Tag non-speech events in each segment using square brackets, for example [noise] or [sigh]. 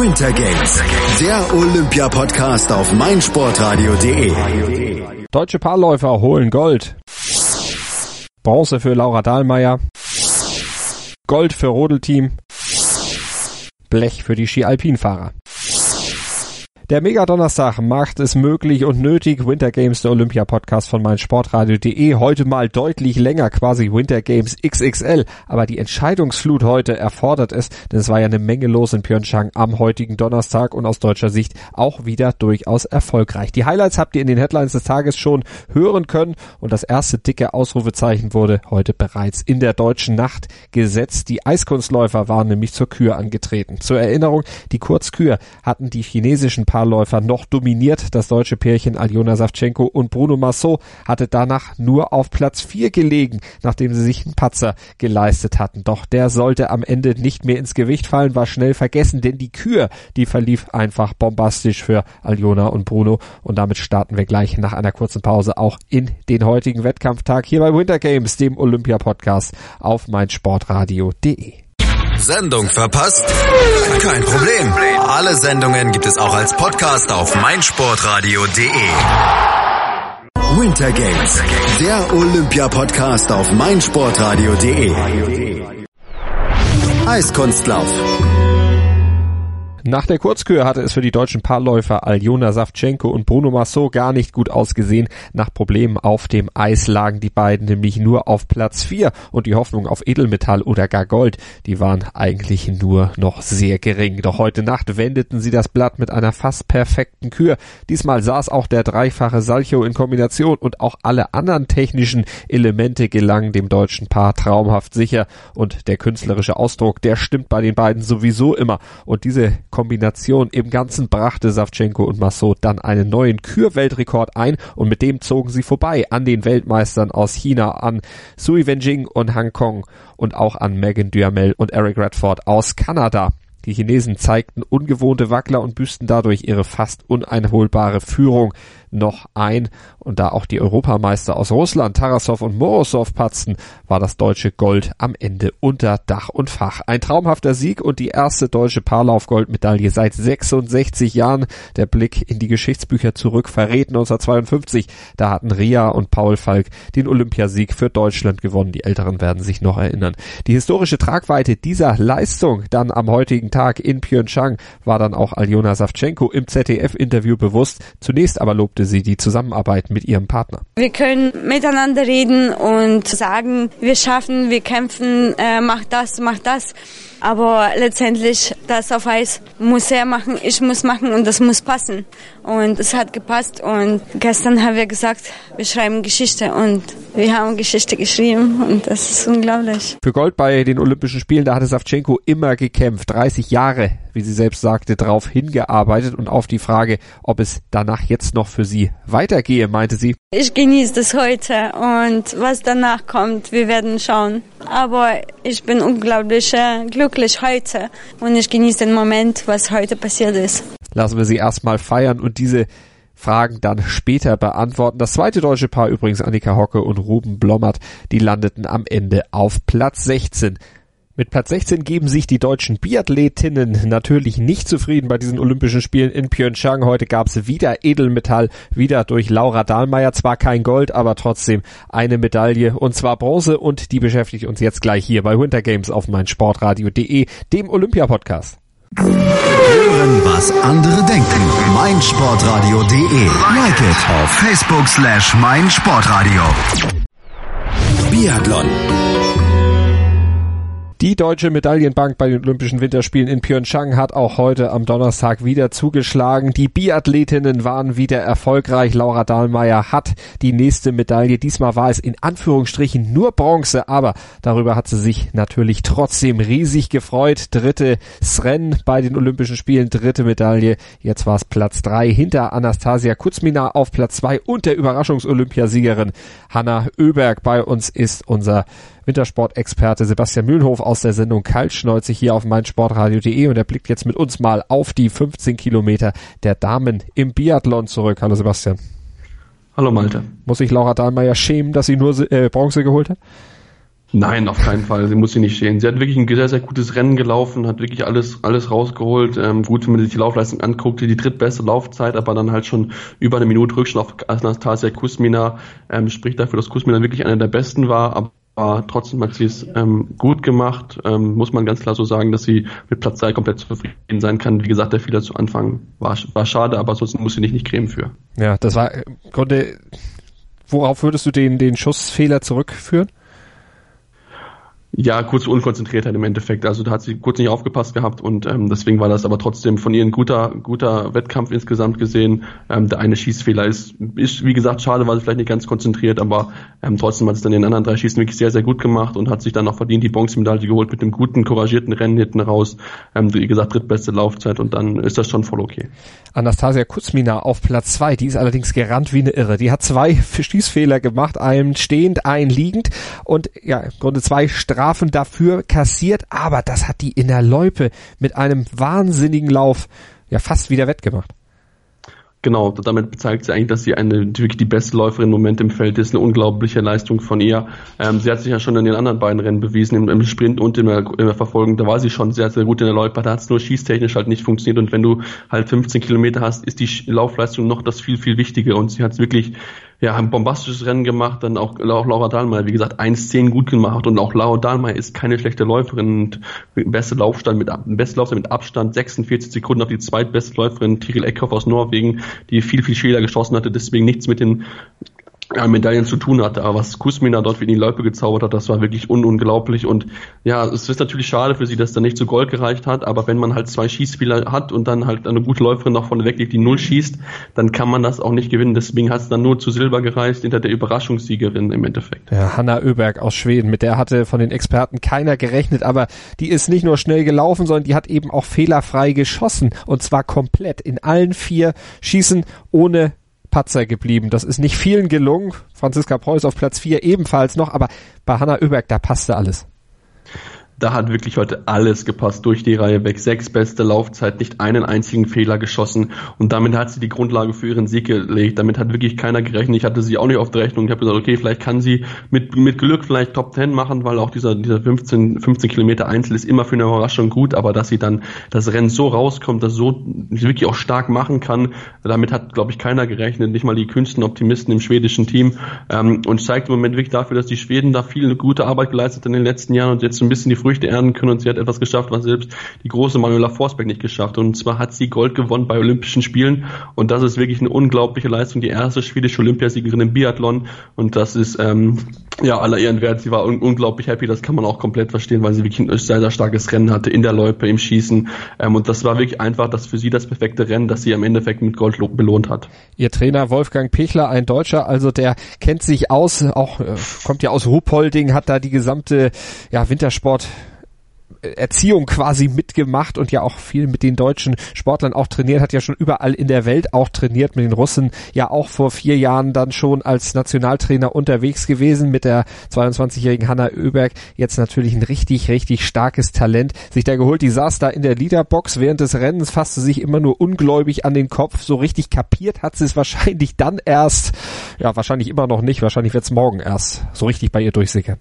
Winter Games, der Olympia-Podcast auf meinsportradio.de. Deutsche Paarläufer holen Gold. Bronze für Laura Dahlmeier. Gold für Rodelteam. Blech für die Ski-Alpin-Fahrer. Der Mega-Donnerstag macht es möglich und nötig. Winter Games, der Olympia-Podcast von meinsportradio.de. Heute mal deutlich länger, quasi Winter Games XXL. Aber die Entscheidungsflut heute erfordert es, denn es war ja eine Menge los in Pyeongchang am heutigen Donnerstag und aus deutscher Sicht auch wieder durchaus erfolgreich. Die Highlights habt ihr in den Headlines des Tages schon hören können und das erste dicke Ausrufezeichen wurde heute bereits in der deutschen Nacht gesetzt. Die Eiskunstläufer waren nämlich zur Kür angetreten. Zur Erinnerung, die Kurzkür hatten die chinesischen Paar Paarläufer noch dominiert. Das deutsche Pärchen Aljona Savchenko und Bruno Massot hatte danach nur auf Platz 4 gelegen, nachdem sie sich einen Patzer geleistet hatten. Doch der sollte am Ende nicht mehr ins Gewicht fallen, war schnell vergessen, denn die Kür, die verlief einfach bombastisch für Aljona und Bruno. Und damit starten wir gleich nach einer kurzen Pause auch in den heutigen Wettkampftag hier bei Winter Games, dem Olympia-Podcast auf meinsportradio.de. Sendung verpasst? Kein Problem. Alle Sendungen gibt es auch als Podcast auf meinsportradio.de. Winter Games, der Olympia-Podcast auf meinsportradio.de. Eiskunstlauf. Nach der Kurzkür hatte es für die deutschen Paarläufer Aljona Savchenko und Bruno Massot gar nicht gut ausgesehen. Nach Problemen auf dem Eis lagen die beiden nämlich nur auf Platz 4 und die Hoffnung auf Edelmetall oder gar Gold, die waren eigentlich nur noch sehr gering. Doch heute Nacht wendeten sie das Blatt mit einer fast perfekten Kür. Diesmal saß auch der dreifache Salcho in Kombination und auch alle anderen technischen Elemente gelangen dem deutschen Paar traumhaft sicher und der künstlerische Ausdruck, der stimmt bei den beiden sowieso immer und diese Kombination im Ganzen brachte Savchenko und Massot dann einen neuen Kürweltrekord ein und mit dem zogen sie vorbei an den Weltmeistern aus China, an Sui Wenjing und Hong Kong und auch an Megan Duhamel und Eric Redford aus Kanada. Die Chinesen zeigten ungewohnte Wackler und büßten dadurch ihre fast uneinholbare Führung noch ein. Und da auch die Europameister aus Russland, Tarasov und Morozov patzten, war das deutsche Gold am Ende unter Dach und Fach. Ein traumhafter Sieg und die erste deutsche Paarlauf-Goldmedaille seit 66 Jahren. Der Blick in die Geschichtsbücher zurück verrät 1952. Da hatten Ria und Paul Falk den Olympiasieg für Deutschland gewonnen. Die Älteren werden sich noch erinnern. Die historische Tragweite dieser Leistung dann am heutigen Tag in Pyeongchang war dann auch Aljona Savchenko im ZDF-Interview bewusst. Zunächst aber lobte lobte sie die Zusammenarbeit mit ihrem Partner. Wir können miteinander reden und sagen, wir schaffen, wir kämpfen, äh, mach das, mach das. Aber letztendlich, das auf Eis muss er machen, ich muss machen und das muss passen. Und es hat gepasst. Und gestern haben wir gesagt, wir schreiben Geschichte und wir haben Geschichte geschrieben und das ist unglaublich. Für Gold bei den Olympischen Spielen, da hatte Savchenko immer gekämpft. 30 Jahre, wie sie selbst sagte, darauf hingearbeitet und auf die Frage, ob es danach jetzt noch für sie weitergehe, meinte sie. Ich genieße das heute und was danach kommt, wir werden schauen. Aber ich bin unglaublich äh, glücklich heute und ich genieße den Moment, was heute passiert ist. Lassen wir sie erstmal feiern und diese Fragen dann später beantworten. Das zweite deutsche Paar übrigens Annika Hocke und Ruben Blommert, die landeten am Ende auf Platz 16. Mit Platz 16 geben sich die deutschen Biathletinnen natürlich nicht zufrieden bei diesen Olympischen Spielen in Pyeongchang. Heute gab es wieder Edelmetall, wieder durch Laura Dahlmeier. Zwar kein Gold, aber trotzdem eine Medaille und zwar Bronze und die beschäftigt uns jetzt gleich hier bei Winter Games auf meinsportradio.de, dem Olympia-Podcast. Hören, was andere denken. meinsportradio.de. Like it auf Facebook slash meinsportradio. Biathlon. Die deutsche Medaillenbank bei den Olympischen Winterspielen in Pyeongchang hat auch heute am Donnerstag wieder zugeschlagen. Die Biathletinnen waren wieder erfolgreich. Laura Dahlmeier hat die nächste Medaille. Diesmal war es in Anführungsstrichen nur Bronze, aber darüber hat sie sich natürlich trotzdem riesig gefreut. Dritte Rennen bei den Olympischen Spielen, dritte Medaille. Jetzt war es Platz drei hinter Anastasia Kuzmina auf Platz zwei und der Überraschungsolympiasiegerin Hanna Oeberg. Bei uns ist unser Wintersportexperte Sebastian Mühlenhof aus der Sendung Kaltschneuzig hier auf meinsportradio.de und er blickt jetzt mit uns mal auf die 15 Kilometer der Damen im Biathlon zurück. Hallo Sebastian. Hallo Malte. Muss sich Laura Dahlmeier schämen, dass sie nur äh, Bronze geholt hat? Nein, auf keinen Fall. Sie muss sie nicht stehen. Sie hat wirklich ein sehr, sehr gutes Rennen gelaufen, hat wirklich alles, alles rausgeholt. Ähm, gut, wenn man sich die Laufleistung anguckt, die drittbeste Laufzeit, aber dann halt schon über eine Minute Rückstand auf Anastasia Kusmina, ähm, spricht dafür, dass Kusmina wirklich einer der besten war. Aber trotzdem hat sie es ähm, gut gemacht. Ähm, muss man ganz klar so sagen, dass sie mit Platz 3 komplett zufrieden sein kann. Wie gesagt, der Fehler zu Anfang war, war schade, aber sonst muss sie nicht, nicht cremen für. Ja, das war, konnte, worauf würdest du den, den Schussfehler zurückführen? Ja, kurz Unkonzentriertheit im Endeffekt. Also da hat sie kurz nicht aufgepasst gehabt und ähm, deswegen war das aber trotzdem von ihr ein guter, guter Wettkampf insgesamt gesehen. Ähm, der eine Schießfehler ist, ist, wie gesagt, schade, war sie vielleicht nicht ganz konzentriert, aber ähm, trotzdem hat es dann den anderen drei Schießen wirklich sehr, sehr gut gemacht und hat sich dann auch verdient die Bronzemedaille geholt mit dem guten, couragierten Rennen hinten raus. Ähm, wie gesagt, drittbeste Laufzeit und dann ist das schon voll okay. Anastasia Kuzmina auf Platz zwei, die ist allerdings gerannt wie eine Irre. Die hat zwei [laughs] Schießfehler gemacht, einen stehend, einen liegend und ja, im Grunde zwei Strafen Strafen dafür kassiert, aber das hat die in der Loipe mit einem wahnsinnigen Lauf ja fast wieder wettgemacht. Genau, damit zeigt sie eigentlich, dass sie eine wirklich die beste Läuferin im Moment im Feld ist. Eine unglaubliche Leistung von ihr. Ähm, sie hat sich ja schon in den anderen beiden Rennen bewiesen, im, im Sprint und in der, Verfolgung. Da war sie schon sehr, sehr gut in der Läufer. Da hat es nur schießtechnisch halt nicht funktioniert. Und wenn du halt 15 Kilometer hast, ist die Laufleistung noch das viel, viel wichtiger. Und sie hat es wirklich ja, ein bombastisches Rennen gemacht, dann auch, auch Laura Dahlmeier, wie gesagt, 1-10 gut gemacht und auch Laura Dahlmeier ist keine schlechte Läuferin und beste Laufstand mit, beste Laufstand mit Abstand, 46 Sekunden auf die zweitbeste Läuferin, Tiril Eckhoff aus Norwegen, die viel, viel Schäler geschossen hatte, deswegen nichts mit den ja, Medaillen zu tun hatte. Aber was Kusmina dort in die Loipe gezaubert hat, das war wirklich un unglaublich. Und ja, es ist natürlich schade für sie, dass da nicht zu Gold gereicht hat. Aber wenn man halt zwei Schießspieler hat und dann halt eine gute Läuferin nach vorne weglegt, die null schießt, dann kann man das auch nicht gewinnen. Deswegen hat es dann nur zu Silber gereist hinter der Überraschungssiegerin im Endeffekt. Ja, Hanna Öberg aus Schweden, mit der hatte von den Experten keiner gerechnet. Aber die ist nicht nur schnell gelaufen, sondern die hat eben auch fehlerfrei geschossen. Und zwar komplett in allen vier Schießen ohne Patzer geblieben. Das ist nicht vielen gelungen. Franziska Preuß auf Platz 4 ebenfalls noch, aber bei Hanna Oeberg, da passte alles da hat wirklich heute alles gepasst durch die Reihe weg. Sechs beste Laufzeit, nicht einen einzigen Fehler geschossen und damit hat sie die Grundlage für ihren Sieg gelegt. Damit hat wirklich keiner gerechnet. Ich hatte sie auch nicht auf der Rechnung. Ich habe gesagt, okay, vielleicht kann sie mit, mit Glück vielleicht Top 10 machen, weil auch dieser, dieser 15, 15 Kilometer Einzel ist immer für eine Überraschung gut, aber dass sie dann das Rennen so rauskommt, das so wirklich auch stark machen kann, damit hat, glaube ich, keiner gerechnet. Nicht mal die kühnsten Optimisten im schwedischen Team ähm, und zeigt im Moment wirklich dafür, dass die Schweden da viel gute Arbeit geleistet in den letzten Jahren und jetzt so ein bisschen die Früchte Früchte ernten können und sie hat etwas geschafft, was selbst die große Manuela Forsberg nicht geschafft. Und zwar hat sie Gold gewonnen bei Olympischen Spielen und das ist wirklich eine unglaubliche Leistung. Die erste schwedische Olympiasiegerin im Biathlon und das ist ähm, ja aller Ehren wert. Sie war un unglaublich happy, das kann man auch komplett verstehen, weil sie wirklich ein sehr, sehr starkes Rennen hatte in der Loipe, im Schießen ähm, und das war wirklich einfach das für sie das perfekte Rennen, das sie am Endeffekt mit Gold belohnt hat. Ihr Trainer Wolfgang Pichler, ein Deutscher, also der kennt sich aus, auch äh, kommt ja aus Ruhpolding, hat da die gesamte ja, Wintersport Erziehung quasi mitgemacht und ja auch viel mit den deutschen Sportlern auch trainiert, hat ja schon überall in der Welt auch trainiert, mit den Russen ja auch vor vier Jahren dann schon als Nationaltrainer unterwegs gewesen mit der 22-jährigen Hanna Oeberg. Jetzt natürlich ein richtig, richtig starkes Talent. Sich da geholt, die saß da in der Leaderbox während des Rennens, fasste sich immer nur ungläubig an den Kopf. So richtig kapiert hat sie es wahrscheinlich dann erst, ja, wahrscheinlich immer noch nicht, wahrscheinlich wird es morgen erst so richtig bei ihr durchsickern.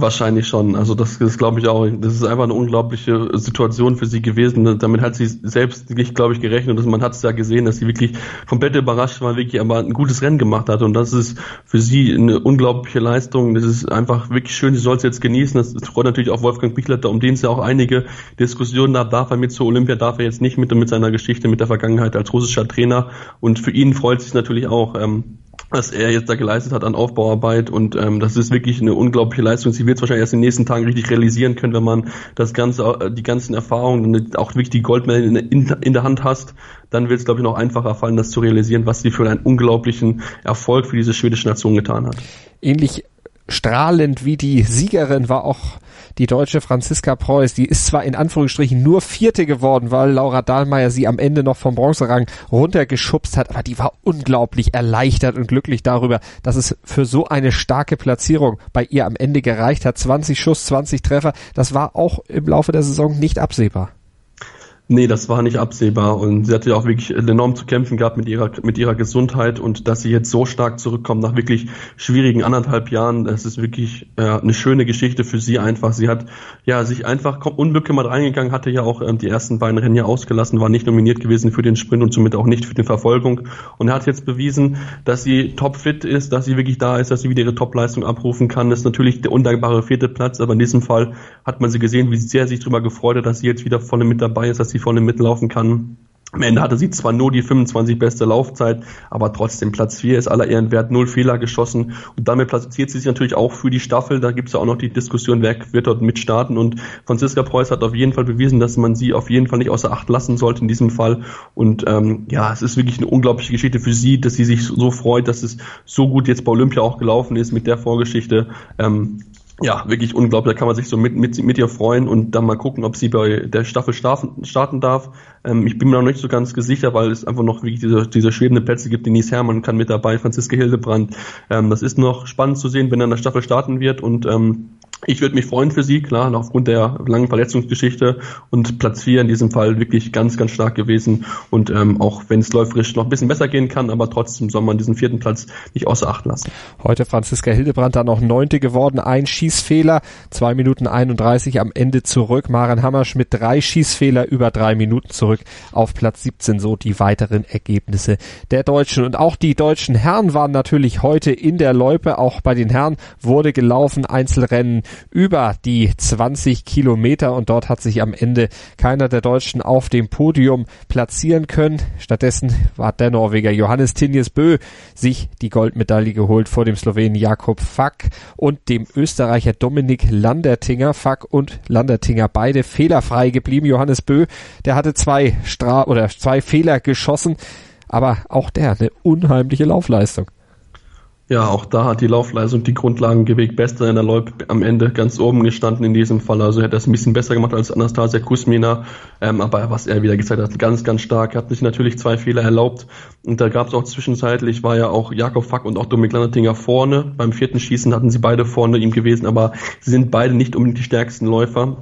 Wahrscheinlich schon. Also das, das glaube ich auch. Das ist einfach eine unglaubliche Situation für sie gewesen. Damit hat sie selbst nicht, glaube ich, gerechnet. Man hat es ja gesehen, dass sie wirklich komplett überrascht war, wirklich aber ein gutes Rennen gemacht hat. Und das ist für sie eine unglaubliche Leistung. Das ist einfach wirklich schön. Sie soll es jetzt genießen. Das freut natürlich auch Wolfgang Pichletter, um den es ja auch einige Diskussionen gab. Darf er mit zur Olympia, darf er jetzt nicht mit, mit seiner Geschichte, mit der Vergangenheit als russischer Trainer. Und für ihn freut es sich natürlich auch. Ähm, was er jetzt da geleistet hat an Aufbauarbeit und ähm, das ist wirklich eine unglaubliche Leistung. Sie wird es wahrscheinlich erst in den nächsten Tagen richtig realisieren können, wenn man das ganze, äh, die ganzen Erfahrungen und auch wirklich die Goldmedaille in, in, der Hand hast, dann wird es glaube ich noch einfacher fallen, das zu realisieren, was sie für einen unglaublichen Erfolg für diese schwedische Nation getan hat. Ähnlich strahlend wie die Siegerin war auch die deutsche Franziska Preuß. Die ist zwar in Anführungsstrichen nur Vierte geworden, weil Laura Dahlmeier sie am Ende noch vom Bronzerang runtergeschubst hat, aber die war unglaublich erleichtert und glücklich darüber, dass es für so eine starke Platzierung bei ihr am Ende gereicht hat. 20 Schuss, 20 Treffer, das war auch im Laufe der Saison nicht absehbar. Nee, das war nicht absehbar und sie hatte ja auch wirklich enorm zu kämpfen gehabt mit ihrer, mit ihrer Gesundheit und dass sie jetzt so stark zurückkommt nach wirklich schwierigen anderthalb Jahren, das ist wirklich äh, eine schöne Geschichte für sie einfach. Sie hat ja sich einfach unbekümmert reingegangen, hatte ja auch ähm, die ersten beiden Rennen ja ausgelassen, war nicht nominiert gewesen für den Sprint und somit auch nicht für die Verfolgung und hat jetzt bewiesen, dass sie topfit ist, dass sie wirklich da ist, dass sie wieder ihre Topleistung abrufen kann. Das ist natürlich der undankbare vierte Platz, aber in diesem Fall hat man sie gesehen, wie sehr sich darüber gefreut hat, dass sie jetzt wieder vorne mit dabei ist, dass sie sie vorne mitlaufen kann. Am Ende hatte sie zwar nur die 25 beste Laufzeit, aber trotzdem Platz 4 ist aller Ehren wert, null Fehler geschossen und damit platziert sie sich natürlich auch für die Staffel. Da gibt es ja auch noch die Diskussion, wer wird dort mitstarten und Franziska Preuß hat auf jeden Fall bewiesen, dass man sie auf jeden Fall nicht außer Acht lassen sollte in diesem Fall und ähm, ja, es ist wirklich eine unglaubliche Geschichte für sie, dass sie sich so freut, dass es so gut jetzt bei Olympia auch gelaufen ist mit der Vorgeschichte. Ähm, ja, wirklich unglaublich. Da kann man sich so mit, mit, mit ihr freuen und dann mal gucken, ob sie bei der Staffel starten, starten darf. Ähm, ich bin mir noch nicht so ganz sicher, weil es einfach noch wirklich diese, diese schwebende Plätze gibt. Denise Herrmann kann mit dabei, Franziska Hildebrand. Ähm, das ist noch spannend zu sehen, wenn er in der Staffel starten wird und ähm, ich würde mich freuen für sie, klar, aufgrund der langen Verletzungsgeschichte und Platz 4 in diesem Fall wirklich ganz, ganz stark gewesen. Und ähm, auch wenn es läuferisch noch ein bisschen besser gehen kann, aber trotzdem soll man diesen vierten Platz nicht außer Acht lassen. Heute Franziska Hildebrand dann noch Neunte geworden, ein Schießfehler, zwei Minuten 31 am Ende zurück. Maren Hammerschmidt drei Schießfehler über drei Minuten zurück auf Platz 17, so die weiteren Ergebnisse der Deutschen. Und auch die deutschen Herren waren natürlich heute in der Loipe. Auch bei den Herren wurde gelaufen, Einzelrennen über die 20 Kilometer und dort hat sich am Ende keiner der Deutschen auf dem Podium platzieren können. Stattdessen hat der Norweger Johannes Tinjes Bö sich die Goldmedaille geholt vor dem Slowenen Jakob Fack und dem Österreicher Dominik Landertinger. Fack und Landertinger beide fehlerfrei geblieben. Johannes Bö, der hatte zwei Stra oder zwei Fehler geschossen, aber auch der eine unheimliche Laufleistung. Ja, auch da hat die Laufleistung die Grundlagen gewegt. Bester in der Loip am Ende ganz oben gestanden in diesem Fall. Also er es ein bisschen besser gemacht als Anastasia Kusmina. Ähm, aber was er wieder gezeigt hat, ganz, ganz stark. Er hat sich natürlich zwei Fehler erlaubt. Und da gab es auch zwischenzeitlich, war ja auch Jakob Fack und auch Dominik Landertinger vorne. Beim vierten Schießen hatten sie beide vorne ihm gewesen, aber sie sind beide nicht unbedingt die stärksten Läufer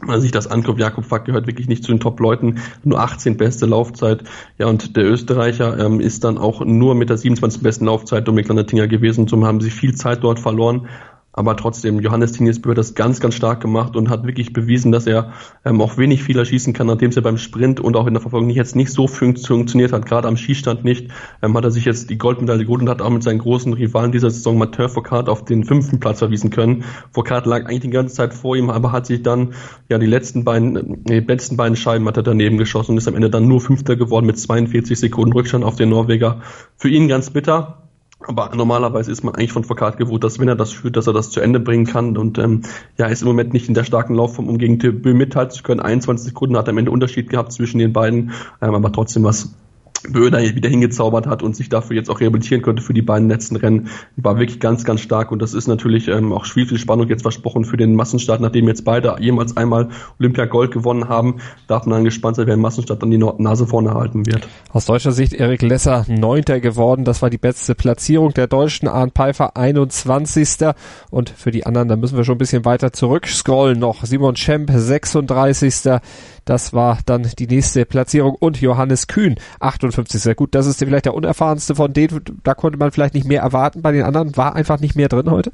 wenn man sich das anguckt, Jakob Fack gehört wirklich nicht zu den Top-Leuten, nur 18 beste Laufzeit. Ja, und der Österreicher ähm, ist dann auch nur mit der 27 besten Laufzeit Dominik Landertinger gewesen. Zum haben sie viel Zeit dort verloren. Aber trotzdem, Johannes Tinesbö hat das ganz, ganz stark gemacht und hat wirklich bewiesen, dass er ähm, auch wenig Fehler schießen kann, nachdem es ja beim Sprint und auch in der Verfolgung jetzt nicht so funktioniert hat, gerade am Schießstand nicht, ähm, hat er sich jetzt die Goldmedaille geholt und hat auch mit seinen großen Rivalen dieser Saison Mathieu Foucault auf den fünften Platz verwiesen können. Foucault lag eigentlich die ganze Zeit vor ihm, aber hat sich dann ja die letzten beiden, die letzten beiden Scheiben hat er daneben geschossen und ist am Ende dann nur Fünfter geworden mit 42 Sekunden Rückstand auf den Norweger. Für ihn ganz bitter, aber normalerweise ist man eigentlich von Foucault gewohnt, dass wenn er das führt, dass er das zu Ende bringen kann. Und ähm, ja, ist im Moment nicht in der starken Laufform, um gegen Bö mithalten zu können. 21 Sekunden hat er am Ende Unterschied gehabt zwischen den beiden, ähm, aber trotzdem was Böder wieder hingezaubert hat und sich dafür jetzt auch rehabilitieren konnte für die beiden letzten Rennen, war wirklich ganz, ganz stark. Und das ist natürlich ähm, auch viel, viel Spannung jetzt versprochen für den Massenstart, nachdem jetzt beide jemals einmal Olympia Gold gewonnen haben, darf man dann gespannt sein, wer im Massenstart dann die Nase vorne halten wird. Aus deutscher Sicht Erik Lesser Neunter geworden. Das war die beste Platzierung der Deutschen. Arndt Pfeiffer 21. Und für die anderen, da müssen wir schon ein bisschen weiter zurückscrollen noch. Simon Schemp 36. Das war dann die nächste Platzierung. Und Johannes Kühn 58. Sehr gut, das ist vielleicht der unerfahrenste von denen. Da konnte man vielleicht nicht mehr erwarten. Bei den anderen war einfach nicht mehr drin heute.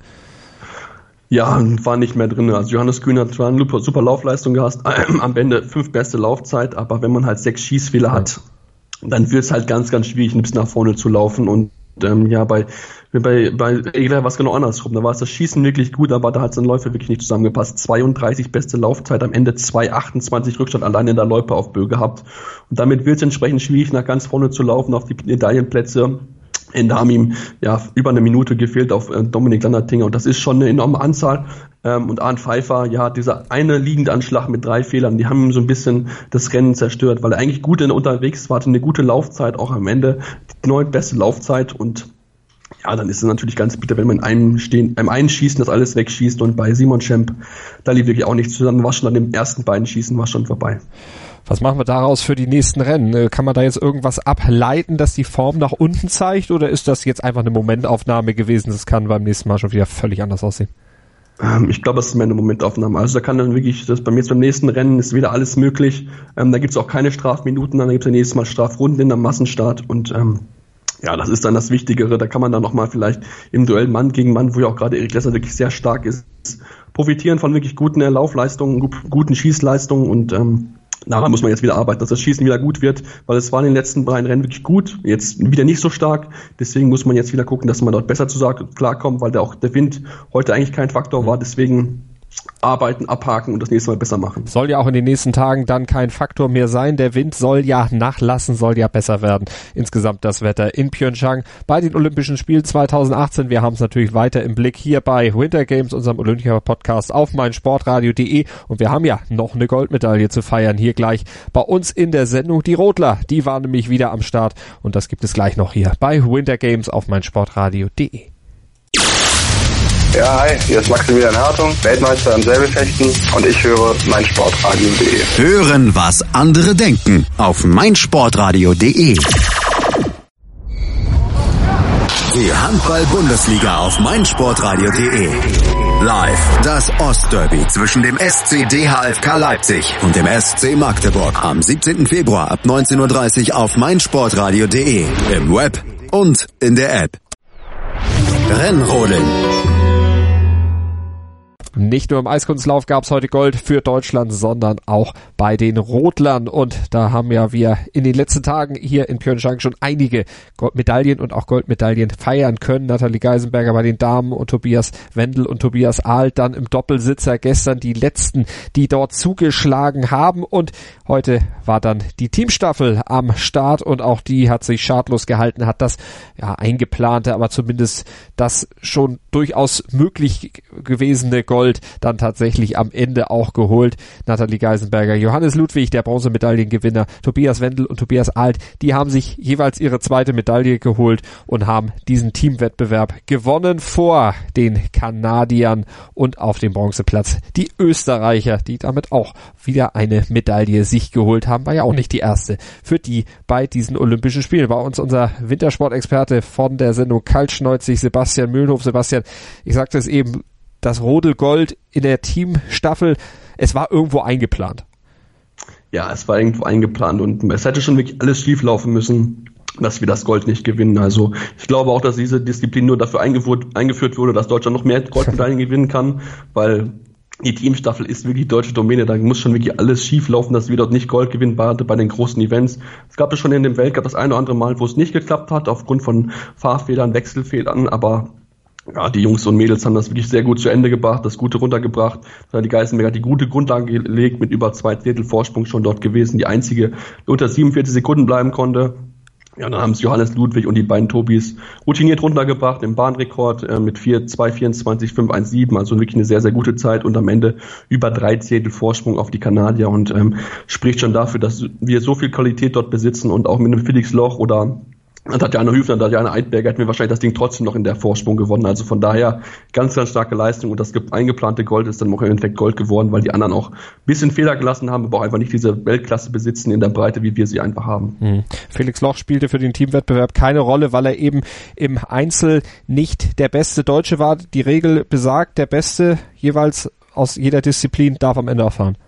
Ja, war nicht mehr drin. Also Johannes Kühn hat zwar eine super, Laufleistung gehabt, [clears throat] am Ende fünf beste Laufzeit, aber wenn man halt sechs Schießfehler hat, dann wird es halt ganz, ganz schwierig, ein bisschen nach vorne zu laufen. Und ähm, ja, bei, bei, bei Egler war es genau andersrum. Da war es das Schießen wirklich gut, aber da hat es in Läufe wirklich nicht zusammengepasst. 32 beste Laufzeit, am Ende 2,28 Rückstand allein in der Loipe auf Bö gehabt. Und damit wird es entsprechend schwierig, nach ganz vorne zu laufen auf die Medaillenplätze. Ende haben ihm ja über eine Minute gefehlt auf äh, Dominik Landertinger und das ist schon eine enorme Anzahl. Ähm, und Arndt Pfeiffer, ja, dieser eine liegende Anschlag mit drei Fehlern, die haben ihm so ein bisschen das Rennen zerstört, weil er eigentlich gut unterwegs war, hatte eine gute Laufzeit, auch am Ende die neun beste Laufzeit und ja, dann ist es natürlich ganz bitter, wenn man in einem stehen, einem einen Schießen das alles wegschießt und bei Simon Schemp, da lief wirklich auch nichts zusammen, war schon an dem ersten beiden Schießen war schon vorbei. Was machen wir daraus für die nächsten Rennen? Äh, kann man da jetzt irgendwas ableiten, dass die Form nach unten zeigt oder ist das jetzt einfach eine Momentaufnahme gewesen? Das kann beim nächsten Mal schon wieder völlig anders aussehen. Ähm, ich glaube, das ist meine Momentaufnahme. Also da kann dann wirklich, das bei mir jetzt beim nächsten Rennen ist wieder alles möglich. Ähm, da gibt es auch keine Strafminuten, dann gibt es ja nächstes Mal Strafrunden in der Massenstart und ähm, ja, das ist dann das Wichtigere. Da kann man dann nochmal vielleicht im Duell Mann gegen Mann, wo ja auch gerade Erik Lesser wirklich sehr stark ist, profitieren von wirklich guten Laufleistungen, guten Schießleistungen und ähm, daran muss man jetzt wieder arbeiten, dass das Schießen wieder gut wird, weil es war in den letzten beiden Rennen wirklich gut, jetzt wieder nicht so stark. Deswegen muss man jetzt wieder gucken, dass man dort besser zu klarkommt, weil der auch der Wind heute eigentlich kein Faktor war. Deswegen arbeiten, abhaken und das nächste Mal besser machen. Soll ja auch in den nächsten Tagen dann kein Faktor mehr sein. Der Wind soll ja nachlassen, soll ja besser werden. Insgesamt das Wetter in Pyeongchang bei den Olympischen Spielen 2018. Wir haben es natürlich weiter im Blick hier bei Winter Games, unserem Olympia-Podcast auf meinsportradio.de und wir haben ja noch eine Goldmedaille zu feiern hier gleich bei uns in der Sendung. Die Rotler, die waren nämlich wieder am Start und das gibt es gleich noch hier bei Winter Games auf meinsportradio.de. Ja, hi, hier ist Maximilian Hartung, Weltmeister im Säbelfechten und ich höre meinsportradio.de. Hören, was andere denken auf meinsportradio.de. Die Handball-Bundesliga auf meinsportradio.de. Live das Ostderby zwischen dem SC DHFK Leipzig und dem SC Magdeburg am 17. Februar ab 19.30 Uhr auf meinsportradio.de, im Web und in der App. Rennrodeln nicht nur im Eiskunstlauf gab es heute Gold für Deutschland, sondern auch bei den Rotlern. Und da haben ja wir in den letzten Tagen hier in Pyeongchang schon einige Goldmedaillen und auch Goldmedaillen feiern können. Nathalie Geisenberger bei den Damen und Tobias Wendel und Tobias Ahlt dann im Doppelsitzer gestern die letzten, die dort zugeschlagen haben. Und heute war dann die Teamstaffel am Start und auch die hat sich schadlos gehalten, hat das ja eingeplante, aber zumindest das schon durchaus möglich gewesene Gold Gold dann tatsächlich am Ende auch geholt. Nathalie Geisenberger, Johannes Ludwig, der Bronzemedaillengewinner, Tobias Wendel und Tobias Alt, die haben sich jeweils ihre zweite Medaille geholt und haben diesen Teamwettbewerb gewonnen vor den Kanadiern und auf dem Bronzeplatz die Österreicher, die damit auch wieder eine Medaille sich geholt haben, war ja auch nicht die erste für die bei diesen Olympischen Spielen. War uns unser Wintersportexperte von der Sendung Kaltschneuzig, Sebastian Mühlenhof. Sebastian, ich sagte es eben, das Rodelgold in der Teamstaffel, es war irgendwo eingeplant. Ja, es war irgendwo eingeplant und es hätte schon wirklich alles schief laufen müssen, dass wir das Gold nicht gewinnen. Also ich glaube auch, dass diese Disziplin nur dafür eingeführt, eingeführt wurde, dass Deutschland noch mehr Goldmedaillen gewinnen kann, weil die Teamstaffel ist wirklich deutsche Domäne, da muss schon wirklich alles schief laufen, dass wir dort nicht Gold gewinnen bei, bei den großen Events. Es gab es schon in dem Weltcup das eine oder andere Mal, wo es nicht geklappt hat, aufgrund von Fahrfehlern, Wechselfehlern, aber ja, die Jungs und Mädels haben das wirklich sehr gut zu Ende gebracht, das Gute runtergebracht. Die Geisenberg hat die gute Grundlage gelegt, mit über zwei Drittel Vorsprung schon dort gewesen. Die einzige, die unter 47 Sekunden bleiben konnte. Ja, dann haben es Johannes Ludwig und die beiden Tobis routiniert runtergebracht im Bahnrekord äh, mit 4, 2, 24, 5, 1, 7. Also wirklich eine sehr, sehr gute Zeit und am Ende über drei Zehntel Vorsprung auf die Kanadier und ähm, spricht schon dafür, dass wir so viel Qualität dort besitzen und auch mit einem Felix Loch oder Tatjana Hüfner Tatjana Eidberger hätten wir wahrscheinlich das Ding trotzdem noch in der Vorsprung gewonnen. Also von daher ganz, ganz starke Leistung und das eingeplante Gold ist dann auch im Endeffekt Gold geworden, weil die anderen auch ein bisschen Fehler gelassen haben, aber auch einfach nicht diese Weltklasse besitzen in der Breite, wie wir sie einfach haben. Mhm. Felix Loch spielte für den Teamwettbewerb keine Rolle, weil er eben im Einzel nicht der beste Deutsche war. Die Regel besagt, der Beste jeweils aus jeder Disziplin darf am Ende erfahren.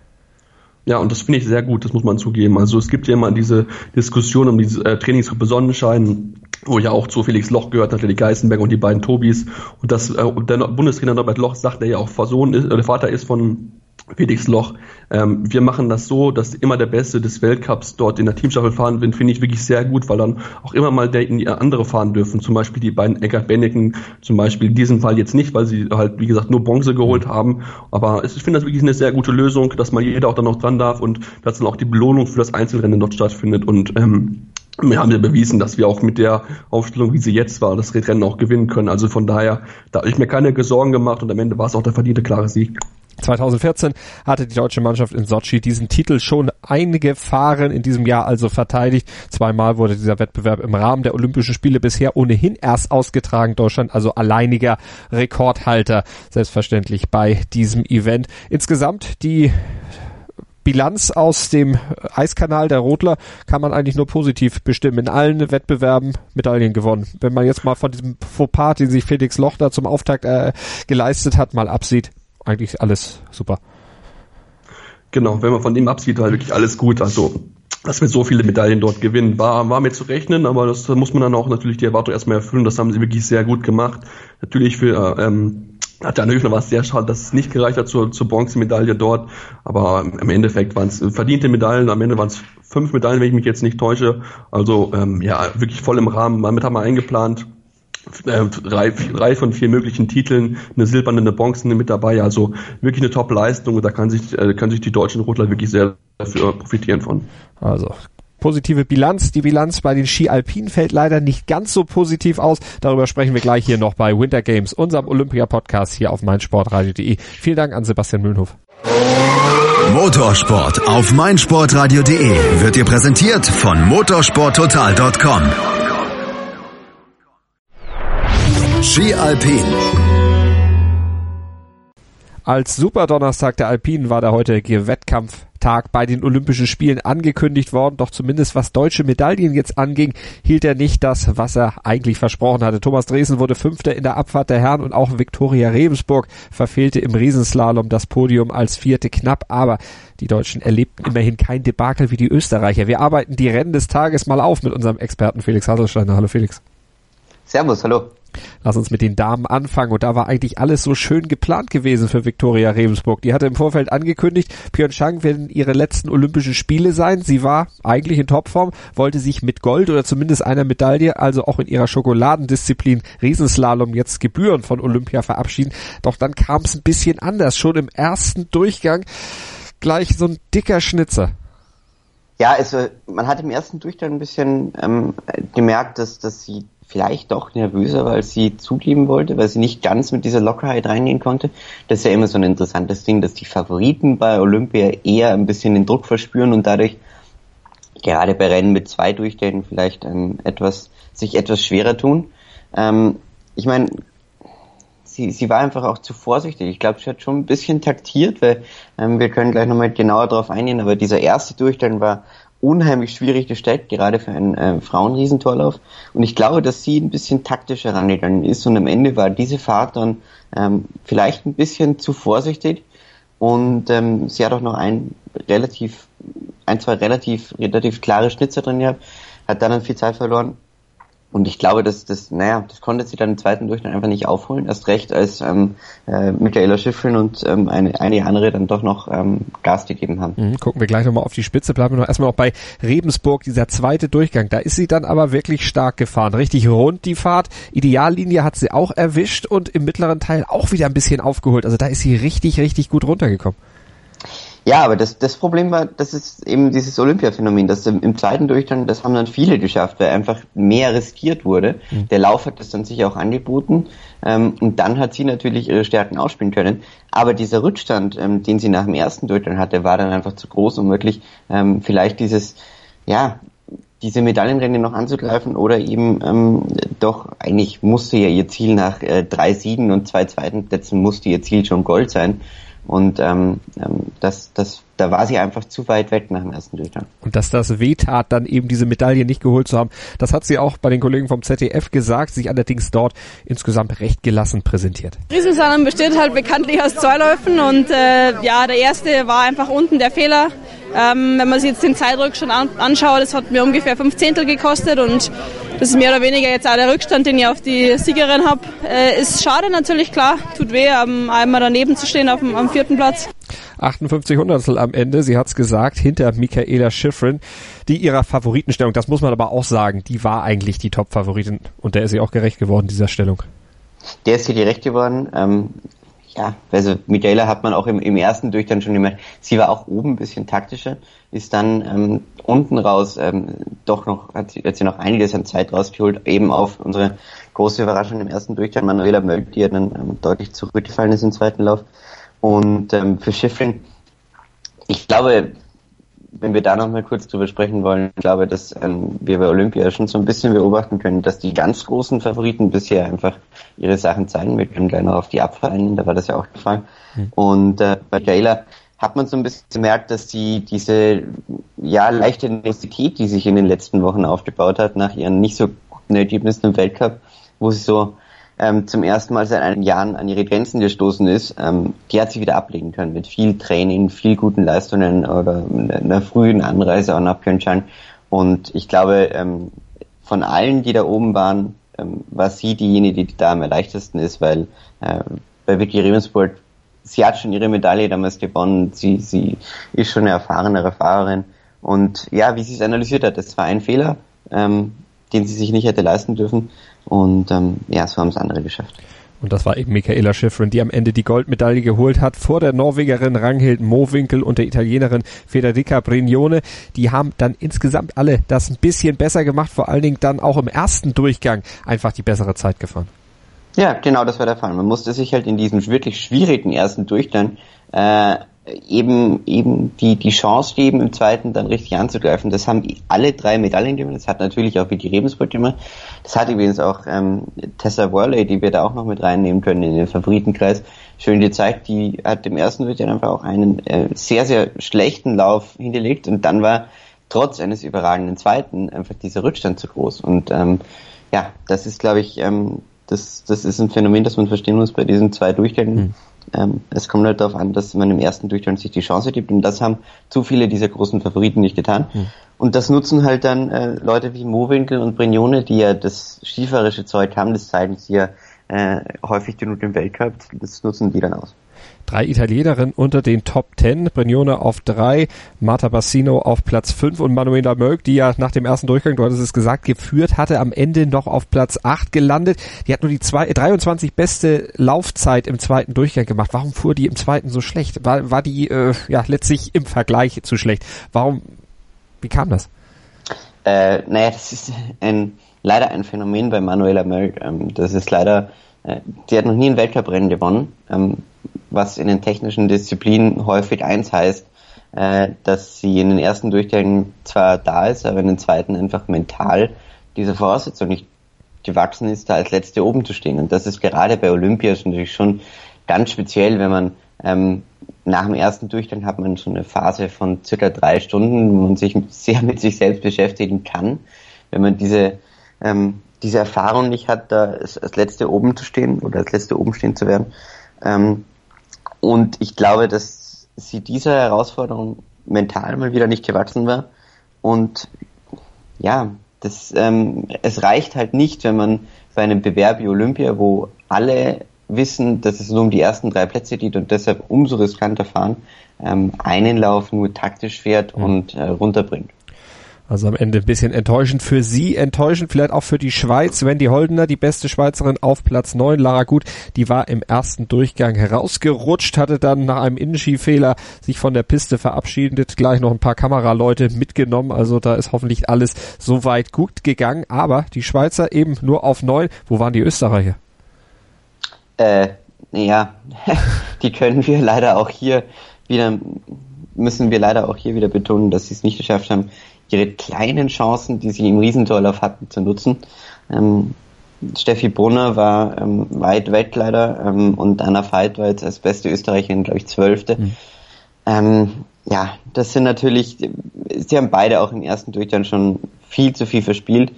Ja, und das finde ich sehr gut, das muss man zugeben. Also es gibt ja immer diese Diskussion um diese äh, Trainingsgruppe Sonnenschein, wo ja auch zu Felix Loch gehört, natürlich Geisenberg und die beiden Tobis. Und das äh, der Bundestrainer Norbert Loch sagt, der ja auch Sohn ist, oder Vater ist von Felix Loch. Ähm, wir machen das so, dass immer der Beste des Weltcups dort in der Teamstaffel fahren wird, finde ich wirklich sehr gut, weil dann auch immer mal der in die andere fahren dürfen. Zum Beispiel die beiden Eckart Benneken, zum Beispiel in diesem Fall jetzt nicht, weil sie halt, wie gesagt, nur Bronze geholt haben. Aber ich finde das wirklich eine sehr gute Lösung, dass mal jeder auch dann noch dran darf und dass dann auch die Belohnung für das Einzelrennen dort stattfindet. Und ähm, wir haben ja bewiesen, dass wir auch mit der Aufstellung, wie sie jetzt war, das Rennen auch gewinnen können. Also von daher, da habe ich mir keine Sorgen gemacht und am Ende war es auch der verdiente klare Sieg. 2014 hatte die deutsche Mannschaft in Sochi diesen Titel schon einige Fahren in diesem Jahr also verteidigt. Zweimal wurde dieser Wettbewerb im Rahmen der Olympischen Spiele bisher ohnehin erst ausgetragen. Deutschland also alleiniger Rekordhalter selbstverständlich bei diesem Event. Insgesamt die Bilanz aus dem Eiskanal der Rotler kann man eigentlich nur positiv bestimmen. In allen Wettbewerben Medaillen gewonnen. Wenn man jetzt mal von diesem Fauxpas, den sich Felix Loch da zum Auftakt äh, geleistet hat, mal absieht, eigentlich alles super. Genau, wenn man von dem absieht, war wirklich alles gut. Also dass wir so viele Medaillen dort gewinnen, war, war mir zu rechnen, aber das muss man dann auch natürlich die Erwartung erstmal erfüllen. Das haben sie wirklich sehr gut gemacht. Natürlich für ähm, hat der Höfner war sehr schade, dass es nicht gereicht hat zur, zur Bronzemedaille dort. Aber im Endeffekt waren es verdiente Medaillen. Am Ende waren es fünf Medaillen, wenn ich mich jetzt nicht täusche. Also ähm, ja, wirklich voll im Rahmen. Damit haben wir eingeplant. Äh, drei, drei von vier möglichen Titeln, eine silberne, eine bronzene mit dabei. Also wirklich eine Top-Leistung und da kann sich, äh, können sich die deutschen Rotler wirklich sehr dafür profitieren von. Also positive Bilanz. Die Bilanz bei den Ski Alpin fällt leider nicht ganz so positiv aus. Darüber sprechen wir gleich hier noch bei Winter Games, unserem Olympia-Podcast hier auf meinsportradio.de. Vielen Dank an Sebastian Mühlenhof. Motorsport auf meinsportradio.de wird dir präsentiert von motorsporttotal.com. Ski Alpin. Als Superdonnerstag der Alpinen war der heutige Wettkampftag bei den Olympischen Spielen angekündigt worden, doch zumindest was deutsche Medaillen jetzt anging, hielt er nicht das, was er eigentlich versprochen hatte. Thomas Dresen wurde Fünfter in der Abfahrt der Herren und auch Viktoria Rebensburg verfehlte im Riesenslalom das Podium als Vierte knapp, aber die Deutschen erlebten immerhin kein Debakel wie die Österreicher. Wir arbeiten die Rennen des Tages mal auf mit unserem Experten Felix Hasselsteiner. Hallo Felix. Servus, hallo. Lass uns mit den Damen anfangen. Und da war eigentlich alles so schön geplant gewesen für Viktoria Rebensburg. Die hatte im Vorfeld angekündigt, Pyeongchang werden ihre letzten Olympischen Spiele sein. Sie war eigentlich in Topform, wollte sich mit Gold oder zumindest einer Medaille, also auch in ihrer Schokoladendisziplin Riesenslalom jetzt Gebühren von Olympia verabschieden. Doch dann kam es ein bisschen anders. Schon im ersten Durchgang gleich so ein dicker Schnitzer. Ja, also man hat im ersten Durchgang ein bisschen ähm, gemerkt, dass, dass sie vielleicht doch nervöser, weil sie zugeben wollte, weil sie nicht ganz mit dieser Lockerheit reingehen konnte. Das ist ja immer so ein interessantes Ding, dass die Favoriten bei Olympia eher ein bisschen den Druck verspüren und dadurch gerade bei Rennen mit zwei Durchgängen vielleicht ähm, etwas sich etwas schwerer tun. Ähm, ich meine, sie, sie war einfach auch zu vorsichtig. Ich glaube, sie hat schon ein bisschen taktiert, weil ähm, wir können gleich nochmal genauer darauf eingehen, aber dieser erste Durchgang war unheimlich schwierig gestellt, gerade für einen äh, Frauenriesentorlauf. Und ich glaube, dass sie ein bisschen taktischer rangegangen ist. Und am Ende war diese Fahrt dann ähm, vielleicht ein bisschen zu vorsichtig. Und ähm, sie hat auch noch ein relativ, ein, zwei relativ, relativ klare Schnitzer drin gehabt, hat dann viel Zeit verloren und ich glaube, dass das, naja, das konnte sie dann im zweiten Durchgang einfach nicht aufholen. Erst recht, als ähm, äh, Michaela Schiffrin und ähm, eine, einige andere dann doch noch ähm, Gas gegeben haben. Mhm, gucken wir gleich nochmal auf die Spitze. Bleiben wir noch erstmal noch bei Rebensburg, dieser zweite Durchgang. Da ist sie dann aber wirklich stark gefahren. Richtig rund die Fahrt. Ideallinie hat sie auch erwischt und im mittleren Teil auch wieder ein bisschen aufgeholt. Also da ist sie richtig, richtig gut runtergekommen. Ja, aber das, das Problem war, das ist eben dieses Olympia-Phänomen, dass im, im, zweiten Durchgang, das haben dann viele geschafft, weil einfach mehr riskiert wurde. Mhm. Der Lauf hat das dann sich auch angeboten ähm, und dann hat sie natürlich ihre Stärken ausspielen können. Aber dieser Rückstand, ähm, den sie nach dem ersten Durchgang hatte, war dann einfach zu groß, um wirklich ähm, vielleicht dieses, ja, diese Medaillenrennen noch anzugreifen oder eben ähm, doch eigentlich musste ja ihr Ziel nach äh, drei Siegen und zwei zweiten Plätzen musste ihr Ziel schon Gold sein. Und ähm, ähm, das, das, da war sie einfach zu weit weg nach dem ersten Durchgang. Und dass das wehtat, dann eben diese Medaille nicht geholt zu haben, das hat sie auch bei den Kollegen vom ZDF gesagt, sich allerdings dort insgesamt recht gelassen präsentiert. Riesensalon besteht halt bekanntlich aus zwei Läufen und äh, ja, der erste war einfach unten der Fehler. Ähm, wenn man sich jetzt den Zeitdruck schon an, anschaut, das hat mir ungefähr fünf Zehntel gekostet und das ist mehr oder weniger jetzt auch der Rückstand, den ich auf die Siegerin habe. Äh, ist schade natürlich, klar, tut weh, um, einmal daneben zu stehen auf dem, am vierten Platz. 58 Hundertstel am Ende, sie hat's gesagt, hinter Michaela Schifrin, die ihrer Favoritenstellung, das muss man aber auch sagen, die war eigentlich die Top-Favoritin und der ist sie auch gerecht geworden, dieser Stellung. Der ist sie gerecht geworden. Ähm, ja, also Michaela hat man auch im, im ersten Durchgang schon gemerkt, sie war auch oben ein bisschen taktischer, ist dann ähm, unten raus ähm, doch noch, hat sie, hat sie noch einiges an Zeit rausgeholt, eben auf unsere große Überraschung im ersten Durchgang, Manuela Möld, die ja dann ähm, deutlich zurückgefallen ist im zweiten Lauf. Und ähm, für Schiffrin, ich glaube, wenn wir da noch mal kurz drüber sprechen wollen, ich glaube, dass ähm, wir bei Olympia schon so ein bisschen beobachten können, dass die ganz großen Favoriten bisher einfach ihre Sachen zeigen. Wir können gleich noch auf die eingehen, da war das ja auch der Fall. Mhm. Und äh, bei Jayla hat man so ein bisschen gemerkt, dass die diese ja leichte Nervosität, die sich in den letzten Wochen aufgebaut hat, nach ihren nicht so guten Ergebnissen im Weltcup, wo sie so ähm, zum ersten Mal seit einigen Jahren an ihre Grenzen gestoßen ist, ähm, die hat sie wieder ablegen können mit viel Training, viel guten Leistungen oder einer frühen Anreise auch nach Pyeongchang. Und ich glaube, ähm, von allen, die da oben waren, ähm, war sie diejenige, die da am leichtesten ist, weil äh, bei Vicky Rebensburg, sie hat schon ihre Medaille damals gewonnen, sie, sie ist schon eine erfahrenere Fahrerin. Und ja, wie sie es analysiert hat, das war ein Fehler, ähm, den sie sich nicht hätte leisten dürfen. Und ähm, ja, so haben es andere geschafft. Und das war eben Michaela Schifrin, die am Ende die Goldmedaille geholt hat vor der Norwegerin Ranghild Mowinkel und der Italienerin Federica Brignone. Die haben dann insgesamt alle das ein bisschen besser gemacht, vor allen Dingen dann auch im ersten Durchgang einfach die bessere Zeit gefahren. Ja, genau, das war der Fall. Man musste sich halt in diesem wirklich schwierigen ersten Durchgang äh, eben eben die die Chance geben, im zweiten dann richtig anzugreifen. Das haben alle drei Medaillen gemacht. Das hat natürlich auch wie die Rebensburg gemacht. Das hat übrigens auch ähm, Tessa Worley, die wir da auch noch mit reinnehmen können in den Favoritenkreis, schön gezeigt. Die hat im ersten Durchgang einfach auch einen äh, sehr, sehr schlechten Lauf hingelegt und dann war trotz eines überragenden zweiten einfach dieser Rückstand zu groß. Und ähm, ja, das ist, glaube ich, ähm, das, das ist ein Phänomen, das man verstehen muss bei diesen zwei Durchgängen. Mhm ähm, es kommt halt darauf an, dass man im ersten Durchgang sich die Chance gibt und das haben zu viele dieser großen Favoriten nicht getan. Mhm. Und das nutzen halt dann äh, Leute wie Mowinkel und Brignone, die ja das schieferische Zeug haben, das zeigen sie ja äh, häufig genug im Weltcup, das nutzen die dann aus drei Italienerinnen unter den Top Ten. Brignone auf drei, Marta Bassino auf Platz fünf und Manuela Möck, die ja nach dem ersten Durchgang, du hattest es gesagt, geführt hatte, am Ende noch auf Platz acht gelandet. Die hat nur die zwei, 23 beste Laufzeit im zweiten Durchgang gemacht. Warum fuhr die im zweiten so schlecht? War, war die äh, ja letztlich im Vergleich zu schlecht? Warum, wie kam das? Äh, naja, das ist ein, leider ein Phänomen bei Manuela Möck. Ähm, das ist leider, äh, die hat noch nie ein Weltcuprennen gewonnen. Ähm, was in den technischen Disziplinen häufig eins heißt, äh, dass sie in den ersten Durchgängen zwar da ist, aber in den zweiten einfach mental diese Voraussetzung nicht gewachsen ist, da als Letzte oben zu stehen. Und das ist gerade bei Olympia natürlich schon ganz speziell, wenn man ähm, nach dem ersten Durchgang hat man schon eine Phase von circa drei Stunden, wo man sich sehr mit sich selbst beschäftigen kann. Wenn man diese, ähm, diese Erfahrung nicht hat, da als, als Letzte oben zu stehen oder als Letzte oben stehen zu werden, ähm, und ich glaube, dass sie dieser Herausforderung mental mal wieder nicht gewachsen war. Und ja, das, ähm, es reicht halt nicht, wenn man bei einem Bewerb wie Olympia, wo alle wissen, dass es nur um die ersten drei Plätze geht und deshalb umso riskanter fahren, ähm, einen Lauf nur taktisch fährt mhm. und äh, runterbringt. Also am Ende ein bisschen enttäuschend für sie, enttäuschend vielleicht auch für die Schweiz. Wendy Holdener, die beste Schweizerin auf Platz 9. Lara Gut, die war im ersten Durchgang herausgerutscht, hatte dann nach einem Innenskifehler sich von der Piste verabschiedet, gleich noch ein paar Kameraleute mitgenommen. Also da ist hoffentlich alles soweit gut gegangen. Aber die Schweizer eben nur auf 9. Wo waren die Österreicher? Äh, ja, [laughs] die können wir leider auch hier wieder, müssen wir leider auch hier wieder betonen, dass sie es nicht geschafft haben, ihre kleinen Chancen, die sie im Riesentorlauf hatten, zu nutzen. Ähm, Steffi Brunner war ähm, weit weg leider ähm, und Anna Veit war jetzt als beste Österreicherin, glaube ich, Zwölfte. Mhm. Ähm, ja, das sind natürlich, sie haben beide auch im ersten Durchgang schon viel zu viel verspielt.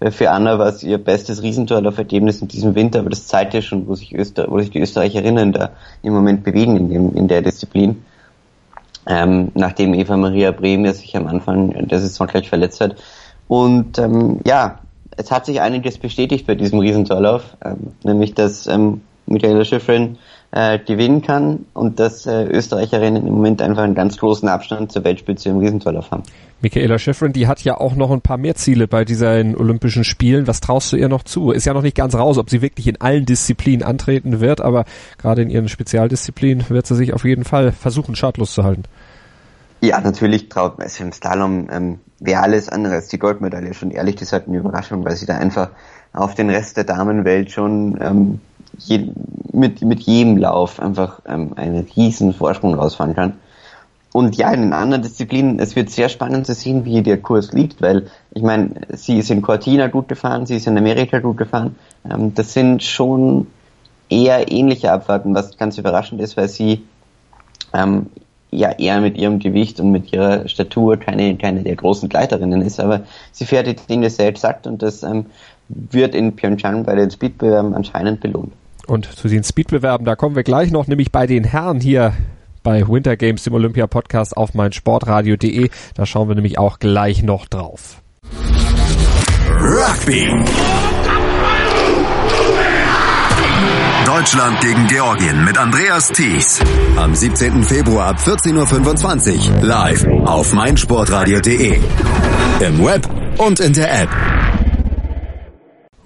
Äh, für Anna war es ihr bestes Riesentorlaufergebnis in diesem Winter, aber das zeigt ja schon, wo sich, Öster wo sich die Österreicherinnen da im Moment bewegen in, dem, in der Disziplin ähm, nachdem Eva Maria Brehm sich am Anfang der Saison gleich verletzt hat. Und ähm, ja, es hat sich einiges bestätigt bei diesem Riesentorlauf, ähm, nämlich dass ähm, Michaela Schifrin äh, gewinnen kann und dass äh, Österreicherinnen im Moment einfach einen ganz großen Abstand zur Weltspitze im Riesentorlauf haben. Michaela Schifrin, die hat ja auch noch ein paar mehr Ziele bei diesen Olympischen Spielen. Was traust du ihr noch zu? Ist ja noch nicht ganz raus, ob sie wirklich in allen Disziplinen antreten wird, aber gerade in ihren Spezialdisziplinen wird sie sich auf jeden Fall versuchen, schadlos zu halten. Ja, natürlich traut man es im Slalom ähm, wäre alles andere als die Goldmedaille schon ehrlich gesagt eine Überraschung, weil sie da einfach auf den Rest der Damenwelt schon ähm, je, mit, mit jedem Lauf einfach ähm, einen riesen Vorsprung rausfahren kann. Und ja, in den anderen Disziplinen, es wird sehr spannend zu sehen, wie der Kurs liegt, weil ich meine, sie ist in Cortina gut gefahren, sie ist in Amerika gut gefahren. Ähm, das sind schon eher ähnliche Abfahrten, was ganz überraschend ist, weil sie ähm, ja eher mit ihrem Gewicht und mit ihrer Statur keine, keine der großen Gleiterinnen ist, aber sie fährt die Dinge sehr exakt und das ähm, wird in Pyeongchang bei den Speedbewerben anscheinend belohnt. Und zu den Speedbewerben, da kommen wir gleich noch, nämlich bei den Herren hier bei Winter Games, dem Olympia Podcast auf meinsportradio.de. Da schauen wir nämlich auch gleich noch drauf. Rugby. Deutschland gegen Georgien mit Andreas Thies. Am 17. Februar ab 14.25 Uhr live auf meinsportradio.de. Im Web und in der App.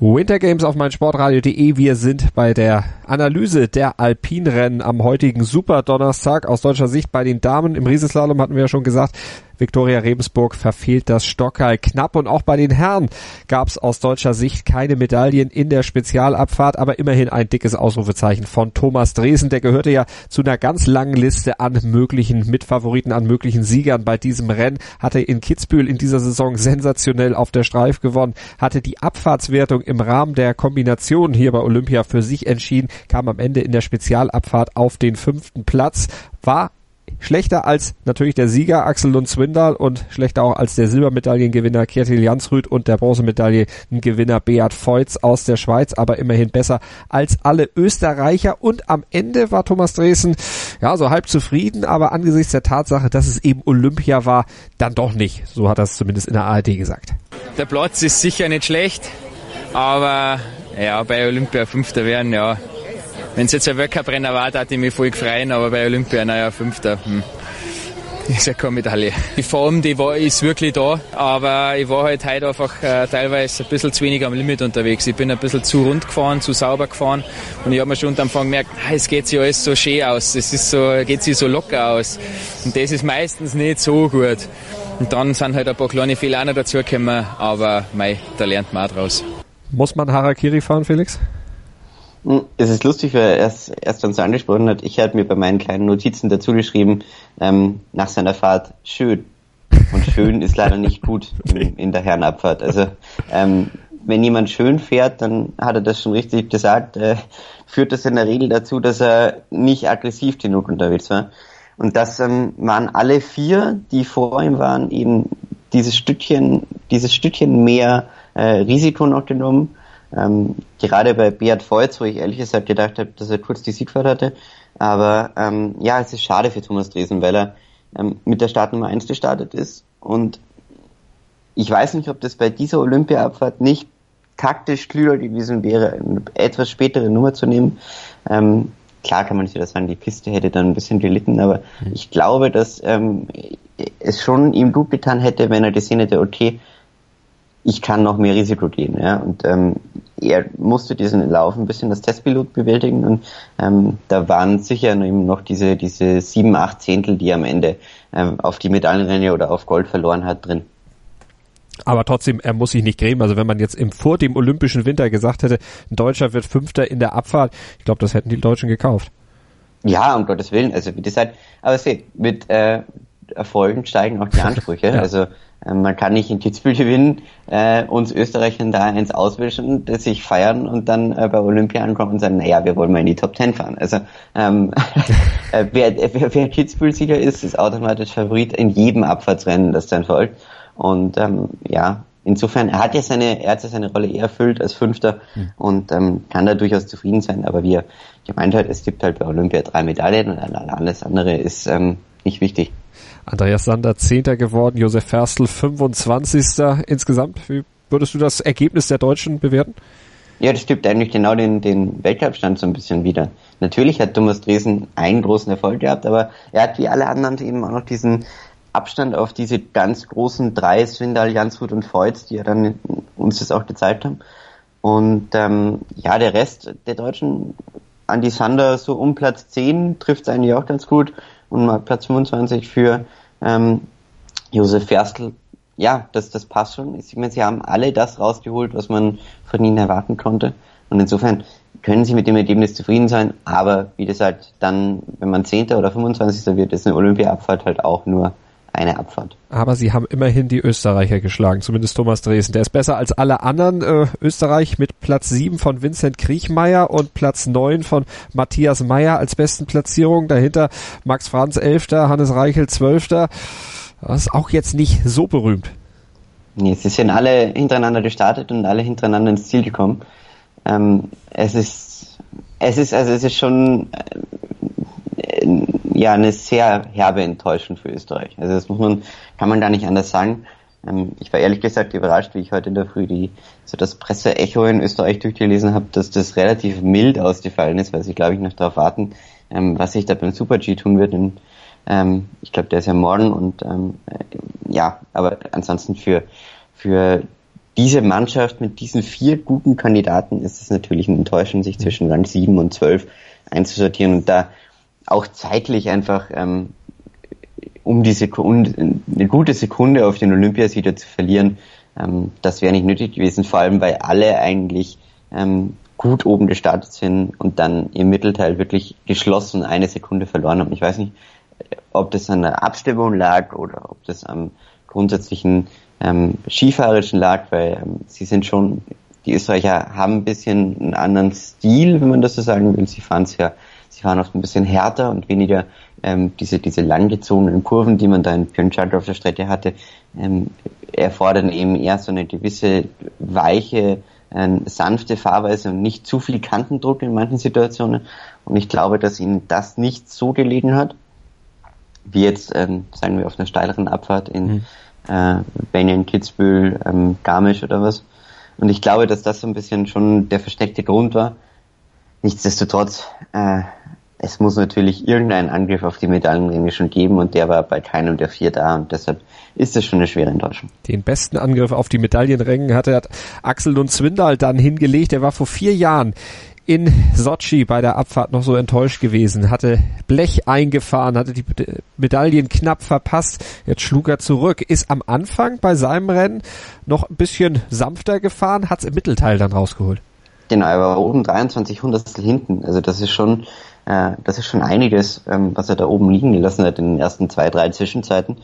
Winter Games auf meinsportradio.de. Wir sind bei der Analyse der Alpinrennen am heutigen Super Donnerstag aus deutscher Sicht bei den Damen. Im Riesenslalom hatten wir ja schon gesagt, Viktoria Rebensburg verfehlt das Stockheil knapp und auch bei den Herren gab es aus deutscher Sicht keine Medaillen in der Spezialabfahrt, aber immerhin ein dickes Ausrufezeichen von Thomas Dresen. Der gehörte ja zu einer ganz langen Liste an möglichen Mitfavoriten, an möglichen Siegern bei diesem Rennen, hatte in Kitzbühel in dieser Saison sensationell auf der Streif gewonnen, hatte die Abfahrtswertung im Rahmen der Kombination hier bei Olympia für sich entschieden, kam am Ende in der Spezialabfahrt auf den fünften Platz, war schlechter als natürlich der Sieger Axel Lund Swindal und schlechter auch als der Silbermedaillengewinner Kjetil Jansrud und der Bronzemedaillengewinner Beat Feutz aus der Schweiz, aber immerhin besser als alle Österreicher und am Ende war Thomas Dresen ja so halb zufrieden, aber angesichts der Tatsache, dass es eben Olympia war, dann doch nicht. So hat er es zumindest in der ARD gesagt. Der Platz ist sicher nicht schlecht, aber ja, bei Olympia Fünfter werden, ja, wenn es jetzt ein Weltcup-Renner war, da ich mich voll gefreut, aber bei Olympia, naja, Fünfter, hm. ist ja keine Medaille. Die Form, die war, ist wirklich da, aber ich war halt heute einfach äh, teilweise ein bisschen zu wenig am Limit unterwegs. Ich bin ein bisschen zu rund gefahren, zu sauber gefahren und ich habe mir schon am Anfang gemerkt, ah, es geht sich alles so schön aus, es ist so, geht sich so locker aus und das ist meistens nicht so gut. Und dann sind halt ein paar kleine Fehler auch noch dazugekommen, aber mei, da lernt man auch draus. Muss man Harakiri fahren, Felix? Hm, es ist lustig, weil er erst, erst uns so angesprochen hat. Ich hatte mir bei meinen kleinen Notizen dazu geschrieben, ähm, nach seiner Fahrt schön. Und schön ist leider nicht gut in, in der Herrenabfahrt. Also ähm, wenn jemand schön fährt, dann hat er das schon richtig gesagt, äh, führt das in der Regel dazu, dass er nicht aggressiv genug unterwegs war. Und das ähm, waren alle vier, die vor ihm waren, eben dieses Stückchen, dieses Stückchen mehr äh, Risiko noch genommen ähm, gerade bei Beat Voits, wo ich ehrlich gesagt gedacht habe, dass er kurz die Siegfahrt hatte. Aber ähm, ja, es ist schade für Thomas Dresen, weil er ähm, mit der Startnummer 1 gestartet ist. Und ich weiß nicht, ob das bei dieser Olympia-Abfahrt nicht taktisch klüger gewesen wäre, eine etwas spätere Nummer zu nehmen. Ähm, klar kann man nicht wieder sagen, die Piste hätte dann ein bisschen gelitten, aber mhm. ich glaube, dass ähm, es schon ihm gut getan hätte, wenn er gesehen hätte, okay, ich kann noch mehr Risiko gehen. Ja? Und ähm, er musste diesen Lauf ein bisschen das Testpilot bewältigen und ähm, da waren sicher eben noch diese, diese sieben, acht Zehntel, die am Ende ähm, auf die Medaillenränge oder auf Gold verloren hat, drin. Aber trotzdem, er muss sich nicht grämen. Also wenn man jetzt im vor dem Olympischen Winter gesagt hätte, ein Deutscher wird Fünfter in der Abfahrt, ich glaube, das hätten die Deutschen gekauft. Ja, um Gottes Willen. Also wie gesagt, aber seht, mit äh, Erfolgen steigen auch die [laughs] Ansprüche. ja. Also man kann nicht in Kitzbühel gewinnen, äh, uns Österreichern da eins auswischen, das sich feiern und dann äh, bei Olympia ankommen und sagen, naja, wir wollen mal in die Top Ten fahren. Also ähm, [laughs] äh, wer, wer, wer Kitzbühel-Sieger ist, ist automatisch Favorit in jedem Abfahrtsrennen, das dann folgt. Und ähm, ja, insofern, er hat ja seine, er hat ja seine Rolle eher erfüllt als Fünfter mhm. und ähm, kann da durchaus zufrieden sein, aber wie er gemeint hat, es gibt halt bei Olympia drei Medaillen und alles andere ist ähm, nicht wichtig. Andreas Sander Zehnter geworden, Josef Ferstl 25. Insgesamt, wie würdest du das Ergebnis der Deutschen bewerten? Ja, das stimmt eigentlich genau den, den Weltcup-Stand so ein bisschen wieder. Natürlich hat Thomas Dresen einen großen Erfolg gehabt, aber er hat wie alle anderen eben auch noch diesen Abstand auf diese ganz großen drei, Swindal, Jansrud und Feutz, die ja dann uns das auch gezeigt haben. Und ähm, ja, der Rest der Deutschen, Andy Sander so um Platz 10 trifft es eigentlich auch ganz gut und mal Platz 25 für ähm, Josef Ferstl. Ja, das, das passt schon. Ich meine, sie haben alle das rausgeholt, was man von ihnen erwarten konnte. Und insofern können sie mit dem Ergebnis zufrieden sein. Aber wie gesagt, dann, wenn man Zehnter oder 25. wird, ist eine Olympia-Abfahrt halt auch nur eine Abfahrt. Aber sie haben immerhin die Österreicher geschlagen, zumindest Thomas Dresden. Der ist besser als alle anderen. Äh, Österreich mit Platz 7 von Vincent Kriechmeier und Platz 9 von Matthias Meyer als besten Platzierung. Dahinter Max Franz 11., Hannes Reichel 12. Das ist auch jetzt nicht so berühmt. Nee, sie sind alle hintereinander gestartet und alle hintereinander ins Ziel gekommen. Ähm, es ist, es ist, also es ist schon äh, ja eine sehr herbe Enttäuschung für Österreich. Also das muss man, kann man gar nicht anders sagen. Ähm, ich war ehrlich gesagt überrascht, wie ich heute in der Früh die, so das Presseecho in Österreich durchgelesen habe, dass das relativ mild ausgefallen ist, weil sie, glaube ich, noch darauf warten, ähm, was sich da beim Super G tun wird. Und, ähm, ich glaube, der ist ja morgen und ähm, äh, ja, aber ansonsten für, für diese Mannschaft mit diesen vier guten Kandidaten ist es natürlich ein Enttäuschung, sich zwischen Rang 7 und 12 einzusortieren und da auch zeitlich einfach ähm, um die Sekunde, eine gute Sekunde auf den Olympiasieger zu verlieren, ähm, das wäre nicht nötig gewesen, vor allem weil alle eigentlich ähm, gut oben gestartet sind und dann im Mittelteil wirklich geschlossen eine Sekunde verloren haben. Ich weiß nicht, ob das an der Abstimmung lag oder ob das am grundsätzlichen ähm, Skifahrerischen lag, weil ähm, sie sind schon, die Österreicher haben ein bisschen einen anderen Stil, wenn man das so sagen will. Sie fahren ja, sie fahren oft ein bisschen härter und weniger ähm, diese, diese langgezogenen Kurven, die man da in Pyeongchang auf der Strecke hatte, ähm, erfordern eben eher so eine gewisse weiche, äh, sanfte Fahrweise und nicht zu viel Kantendruck in manchen Situationen. Und ich glaube, dass ihnen das nicht so gelegen hat, wie jetzt, ähm, sagen wir, auf einer steileren Abfahrt in mhm. äh, Benjen, Kitzbühel, ähm, Garmisch oder was. Und ich glaube, dass das so ein bisschen schon der versteckte Grund war. Nichtsdestotrotz, äh, es muss natürlich irgendeinen Angriff auf die Medaillenringe schon geben und der war bei keinem der vier da und deshalb ist das schon eine schwere Enttäuschung. Den besten Angriff auf die Medaillenränge hatte Axel und Zwindal dann hingelegt. Er war vor vier Jahren in Sochi bei der Abfahrt noch so enttäuscht gewesen, hatte Blech eingefahren, hatte die Medaillen knapp verpasst. Jetzt schlug er zurück, ist am Anfang bei seinem Rennen noch ein bisschen sanfter gefahren, hat es im Mittelteil dann rausgeholt. Genau, er war oben 23 Hundertstel hinten. Also das ist schon äh, das ist schon einiges, ähm, was er da oben liegen gelassen hat in den ersten zwei, drei Zwischenzeiten.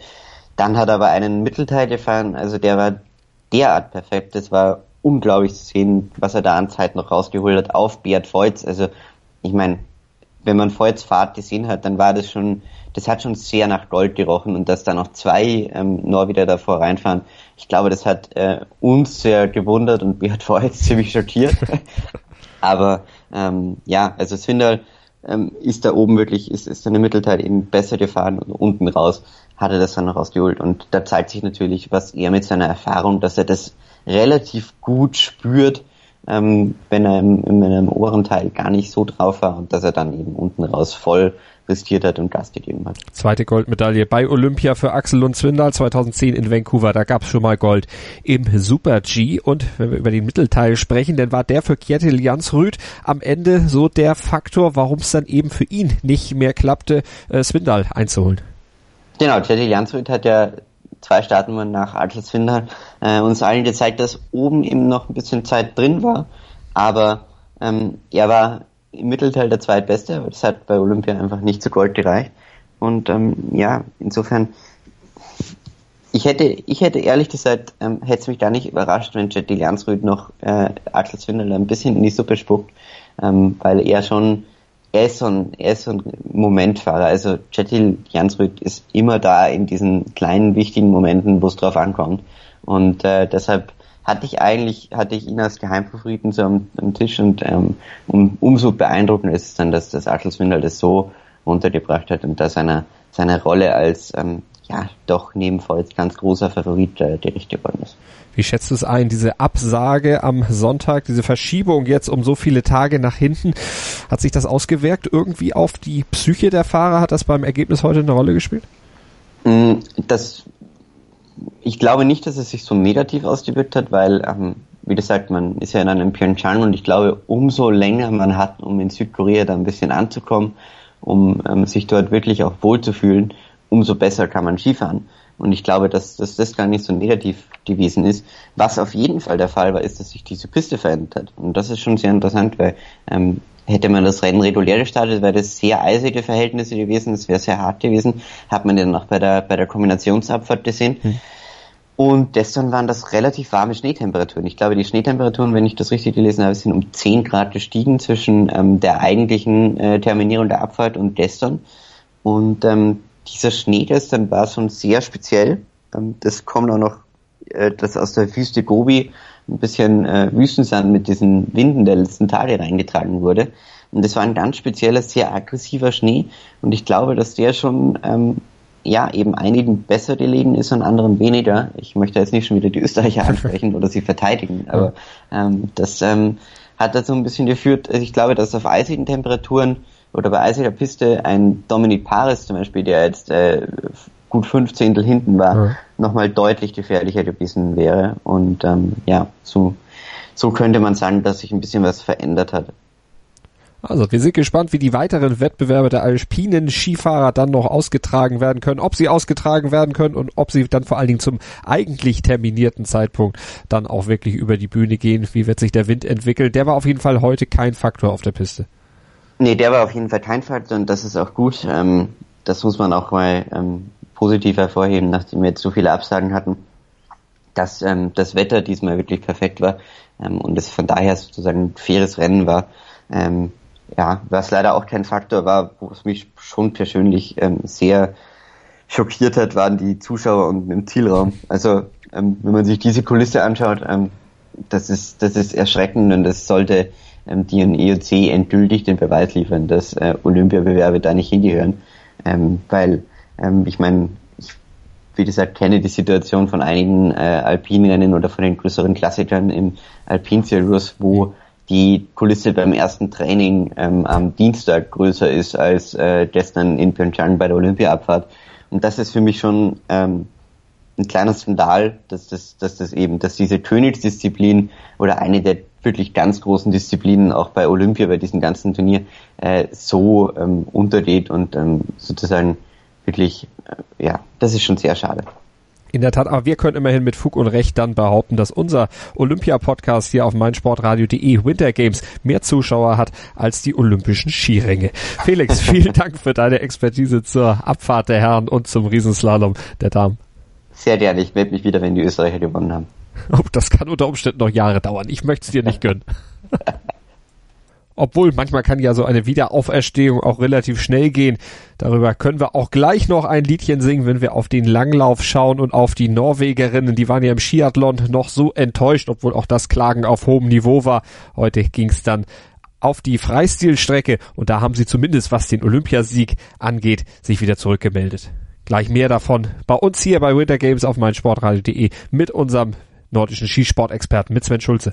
Dann hat er aber einen Mittelteil gefahren, also der war derart perfekt. Das war unglaublich zu sehen, was er da an Zeit noch rausgeholt hat auf Beat Voits. Also ich meine, wenn man Voits Fahrt gesehen hat, dann war das schon, das hat schon sehr nach Gold gerochen und dass da noch zwei ähm, Norweger davor reinfahren, ich glaube, das hat äh, uns sehr gewundert und Beat Voits [laughs] ziemlich schockiert. [laughs] Aber ähm, ja, also Swindal ähm, ist da oben wirklich, ist, ist im Mittelteil eben besser gefahren und unten raus hat er das dann noch rausgeholt. Und da zeigt sich natürlich, was er mit seiner Erfahrung, dass er das relativ gut spürt, ähm, wenn er im, in einem oberen Teil gar nicht so drauf war und dass er dann eben unten raus voll riskiert hat und Gas gegeben hat. Zweite Goldmedaille bei Olympia für Axel und Zwindal 2010 in Vancouver. Da gab es schon mal Gold im Super G. Und wenn wir über den Mittelteil sprechen, dann war der für Kjetil Jansrud am Ende so der Faktor, warum es dann eben für ihn nicht mehr klappte, äh, Swindal einzuholen. Genau, Kjetil Jansrud hat ja zwei Starten nach Axel Swindal äh, uns allen gezeigt, dass oben eben noch ein bisschen Zeit drin war. Aber ähm, er war im Mittelteil der zweitbeste, aber das hat bei Olympia einfach nicht zu Gold gereicht. Und ähm, ja, insofern, ich hätte, ich hätte ehrlich gesagt, ähm, hätte es mich gar nicht überrascht, wenn Jetty Jansrud noch äh, Axel Swindler ein bisschen in die Suppe spuckt, ähm, weil er schon, er ist so ein, er ist so ein Momentfahrer. Also Jetty Jansrud ist immer da in diesen kleinen wichtigen Momenten, wo es drauf ankommt. Und äh, deshalb hatte ich eigentlich, hatte ich ihn als Geheimfavoriten so am, am Tisch und ähm, um, umso beeindruckender ist es dann, dass das Axel Swindler das so runtergebracht hat und da seine, seine Rolle als ähm, ja doch nebenfalls ganz großer Favorit äh, gerecht geworden ist. Wie schätzt du es ein, diese Absage am Sonntag, diese Verschiebung jetzt um so viele Tage nach hinten, hat sich das ausgewirkt irgendwie auf die Psyche der Fahrer? Hat das beim Ergebnis heute eine Rolle gespielt? Mm, das ich glaube nicht, dass es sich so negativ ausgewirkt hat, weil, ähm, wie gesagt, man ist ja in einem Pyeongchang und ich glaube, umso länger man hat, um in Südkorea da ein bisschen anzukommen, um ähm, sich dort wirklich auch wohlzufühlen, umso besser kann man Skifahren. Und ich glaube, dass, dass das gar nicht so negativ gewesen ist. Was auf jeden Fall der Fall war, ist, dass sich diese Piste verändert hat. Und das ist schon sehr interessant, weil ähm, Hätte man das Rennen regulär gestartet, wäre das sehr eisige Verhältnisse gewesen, das wäre sehr hart gewesen. Hat man dann auch bei der, bei der Kombinationsabfahrt gesehen. Hm. Und gestern waren das relativ warme Schneetemperaturen. Ich glaube, die Schneetemperaturen, wenn ich das richtig gelesen habe, sind um 10 Grad gestiegen zwischen ähm, der eigentlichen äh, Terminierung der Abfahrt und gestern. Und ähm, dieser Schnee gestern war schon sehr speziell. Ähm, das kommt auch noch äh, dass aus der Wüste Gobi ein bisschen äh, Wüstensand mit diesen Winden der letzten Tage reingetragen wurde. Und das war ein ganz spezieller, sehr aggressiver Schnee. Und ich glaube, dass der schon ähm, ja eben einigen besser gelegen ist und anderen weniger. Ich möchte jetzt nicht schon wieder die Österreicher [laughs] ansprechen oder sie verteidigen, aber ähm, das ähm, hat dazu ein bisschen geführt. Also ich glaube, dass auf eisigen Temperaturen oder bei eisiger Piste ein Dominic Paris zum Beispiel, der jetzt äh, gut fünf Zehntel hinten war, ja. nochmal deutlich gefährlicher gewesen wäre. Und ähm, ja, so, so könnte man sagen, dass sich ein bisschen was verändert hat. Also wir sind gespannt, wie die weiteren Wettbewerbe der alpinen Skifahrer dann noch ausgetragen werden können, ob sie ausgetragen werden können und ob sie dann vor allen Dingen zum eigentlich terminierten Zeitpunkt dann auch wirklich über die Bühne gehen. Wie wird sich der Wind entwickeln? Der war auf jeden Fall heute kein Faktor auf der Piste. Nee, der war auf jeden Fall kein Faktor und das ist auch gut. Ähm, das muss man auch mal ähm, positiv hervorheben, nachdem wir jetzt so viele Absagen hatten, dass ähm, das Wetter diesmal wirklich perfekt war ähm, und es von daher sozusagen ein faires Rennen war. Ähm, ja, was leider auch kein Faktor war, wo es mich schon persönlich ähm, sehr schockiert hat, waren die Zuschauer und im Zielraum. Also ähm, wenn man sich diese Kulisse anschaut, ähm, das ist das ist erschreckend und das sollte ähm, die IOC endgültig den Beweis liefern, dass äh, Olympiabewerbe da nicht hingehören, ähm, weil ähm, ich meine, ich wie gesagt kenne die Situation von einigen äh, Alpinrennen oder von den größeren Klassikern im Alpinzirkus, wo die Kulisse beim ersten Training ähm, am Dienstag größer ist als äh, gestern in Pyeongchang bei der Olympiaabfahrt. Und das ist für mich schon ähm, ein kleiner Skandal, dass das, dass das eben, dass diese Königsdisziplin oder eine der wirklich ganz großen Disziplinen auch bei Olympia, bei diesem ganzen Turnier, äh, so ähm, untergeht und ähm, sozusagen wirklich, äh, ja, das ist schon sehr schade. In der Tat, aber wir können immerhin mit Fug und Recht dann behaupten, dass unser Olympia-Podcast hier auf meinsportradio.de Winter Games mehr Zuschauer hat als die olympischen Skiränge. Felix, [laughs] vielen Dank für deine Expertise zur Abfahrt der Herren und zum Riesenslalom der Damen. Sehr gerne, ich melde mich wieder, wenn die Österreicher gewonnen haben. Oh, das kann unter Umständen noch Jahre dauern. Ich möchte es dir nicht gönnen. [laughs] Obwohl manchmal kann ja so eine Wiederauferstehung auch relativ schnell gehen. Darüber können wir auch gleich noch ein Liedchen singen, wenn wir auf den Langlauf schauen und auf die Norwegerinnen. Die waren ja im Skiathlon noch so enttäuscht, obwohl auch das Klagen auf hohem Niveau war. Heute ging es dann auf die Freistilstrecke und da haben sie zumindest, was den Olympiasieg angeht, sich wieder zurückgemeldet. Gleich mehr davon bei uns hier bei Winter Games auf meinsportradio.de mit unserem nordischen Skisportexperten mit Sven Schulze.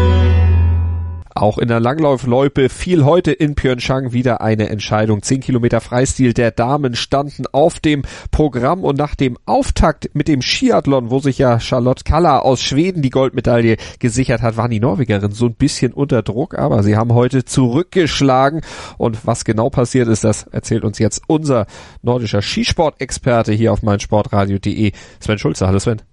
Auch in der Langlaufloipe fiel heute in Pyeongchang wieder eine Entscheidung. Zehn Kilometer Freistil der Damen standen auf dem Programm und nach dem Auftakt mit dem Skiathlon, wo sich ja Charlotte Kalla aus Schweden die Goldmedaille gesichert hat, waren die Norwegerinnen so ein bisschen unter Druck, aber sie haben heute zurückgeschlagen und was genau passiert ist, das erzählt uns jetzt unser nordischer Skisportexperte hier auf meinsportradio.de, Sven Schulze. Hallo Sven.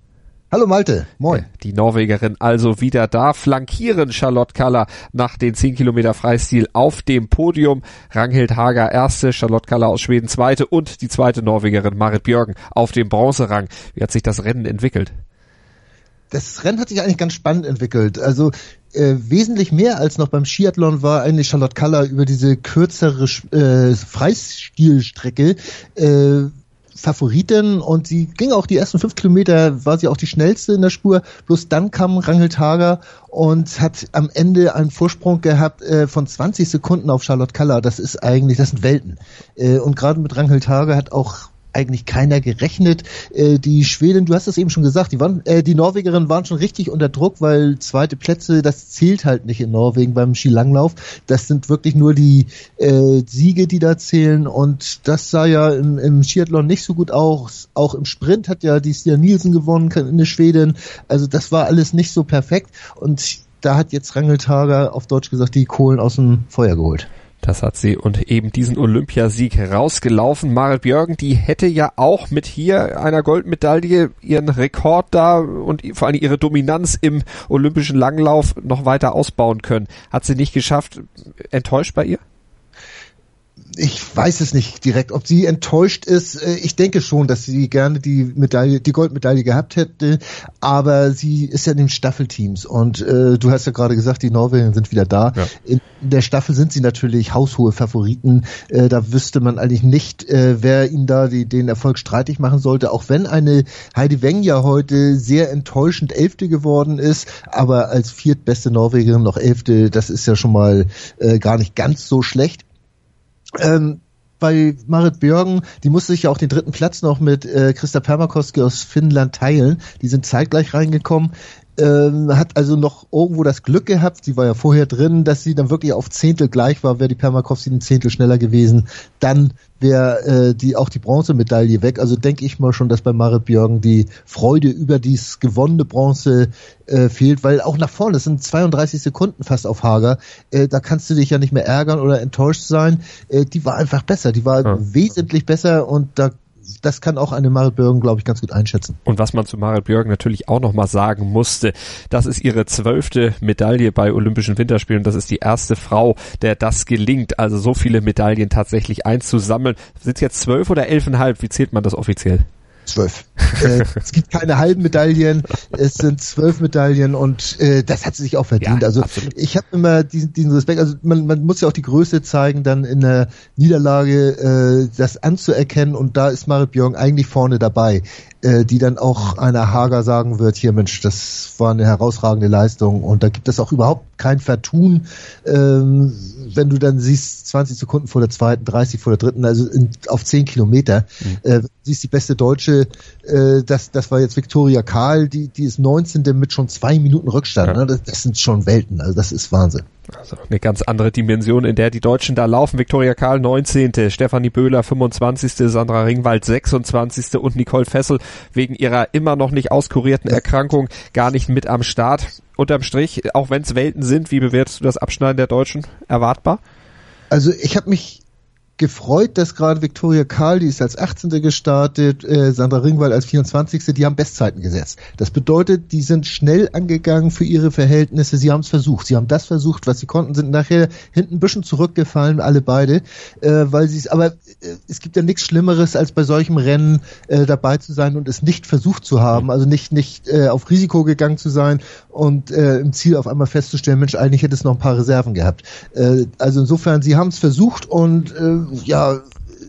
Hallo Malte, moin. Die Norwegerin also wieder da, flankieren Charlotte Kaller nach den 10 Kilometer Freistil auf dem Podium. Ranghild Hager erste, Charlotte Kaller aus Schweden zweite und die zweite Norwegerin Marit Björgen auf dem Bronzerang. Wie hat sich das Rennen entwickelt? Das Rennen hat sich eigentlich ganz spannend entwickelt. Also äh, wesentlich mehr als noch beim Skiathlon war eigentlich Charlotte Kaller über diese kürzere äh, Freistilstrecke äh, Favoritin und sie ging auch die ersten fünf Kilometer, war sie auch die schnellste in der Spur. Bloß dann kam Rangel Hager und hat am Ende einen Vorsprung gehabt äh, von 20 Sekunden auf Charlotte Kaller. Das ist eigentlich, das sind Welten. Äh, und gerade mit Rangel Hager hat auch eigentlich keiner gerechnet. Äh, die Schweden, du hast es eben schon gesagt, die waren, äh, die Norwegerinnen waren schon richtig unter Druck, weil zweite Plätze, das zählt halt nicht in Norwegen beim Skilanglauf. Das sind wirklich nur die äh, Siege, die da zählen und das sah ja im, im Skiathlon nicht so gut aus. Auch im Sprint hat ja die Stia Nielsen gewonnen in der Schweden. Also das war alles nicht so perfekt und da hat jetzt Rangeltager auf Deutsch gesagt die Kohlen aus dem Feuer geholt. Das hat sie und eben diesen Olympiasieg rausgelaufen. Marit Björgen, die hätte ja auch mit hier einer Goldmedaille ihren Rekord da und vor allem ihre Dominanz im olympischen Langlauf noch weiter ausbauen können. Hat sie nicht geschafft. Enttäuscht bei ihr? Ich weiß es nicht direkt, ob sie enttäuscht ist. Äh, ich denke schon, dass sie gerne die Medaille, die Goldmedaille gehabt hätte, aber sie ist ja in den Staffelteams und äh, du hast ja gerade gesagt, die Norweger sind wieder da. Ja. In der Staffel sind sie natürlich haushohe Favoriten. Äh, da wüsste man eigentlich nicht, äh, wer ihnen da die, den Erfolg streitig machen sollte, auch wenn eine Heidi Weng ja heute sehr enttäuschend Elfte geworden ist, aber als viertbeste Norwegerin noch Elfte, das ist ja schon mal äh, gar nicht ganz so schlecht. Ähm, bei Marit Björgen, die musste sich ja auch den dritten Platz noch mit äh, Christa Permakoski aus Finnland teilen. Die sind zeitgleich reingekommen ähm, hat also noch irgendwo das Glück gehabt, sie war ja vorher drin, dass sie dann wirklich auf Zehntel gleich war, wäre die Permakowski ein Zehntel schneller gewesen, dann wäre äh, die auch die Bronzemedaille weg. Also denke ich mal schon, dass bei Marit Björgen die Freude über dies gewonnene Bronze äh, fehlt, weil auch nach vorne, das sind 32 Sekunden fast auf Hager, äh, da kannst du dich ja nicht mehr ärgern oder enttäuscht sein. Äh, die war einfach besser, die war ja. wesentlich besser und da das kann auch eine Marit Björgen, glaube ich, ganz gut einschätzen. Und was man zu Marit Björgen natürlich auch nochmal sagen musste, das ist ihre zwölfte Medaille bei Olympischen Winterspielen. Das ist die erste Frau, der das gelingt. Also so viele Medaillen tatsächlich einzusammeln. Sind es jetzt zwölf oder elfeinhalb? Wie zählt man das offiziell? Zwölf. äh, es gibt keine halben Medaillen, es sind zwölf Medaillen und äh, das hat sie sich auch verdient. Ja, also absolut. ich habe immer diesen, diesen Respekt, also man, man muss ja auch die Größe zeigen, dann in der Niederlage äh, das anzuerkennen und da ist Marit Björn eigentlich vorne dabei, äh, die dann auch einer Hager sagen wird, hier Mensch, das war eine herausragende Leistung und da gibt es auch überhaupt kein Vertun, ähm, wenn du dann siehst, 20 Sekunden vor der zweiten, 30 vor der dritten, also in, auf 10 Kilometer, mhm. äh, siehst die beste Deutsche, äh, das, das war jetzt Viktoria Karl, die, die ist 19. mit schon zwei Minuten Rückstand. Ja. Ne? Das, das sind schon Welten, also das ist Wahnsinn. Also eine ganz andere Dimension, in der die Deutschen da laufen. Viktoria Karl 19., Stefanie Böhler 25., Sandra Ringwald 26. und Nicole Fessel wegen ihrer immer noch nicht auskurierten Erkrankung gar nicht mit am Start. Unterm Strich, auch wenn es Welten sind, wie bewertest du das Abschneiden der Deutschen? Erwartbar? Also ich habe mich gefreut, dass gerade Viktoria Karl, die ist als 18. gestartet, äh, Sandra Ringwald als 24. Die haben Bestzeiten gesetzt. Das bedeutet, die sind schnell angegangen für ihre Verhältnisse. Sie haben es versucht. Sie haben das versucht, was sie konnten, sind nachher hinten ein bisschen zurückgefallen, alle beide, äh, weil sie es, aber äh, es gibt ja nichts Schlimmeres, als bei solchem Rennen äh, dabei zu sein und es nicht versucht zu haben, also nicht, nicht äh, auf Risiko gegangen zu sein und äh, im Ziel auf einmal festzustellen, Mensch, eigentlich hätte es noch ein paar Reserven gehabt. Äh, also insofern, sie haben es versucht und äh, ja,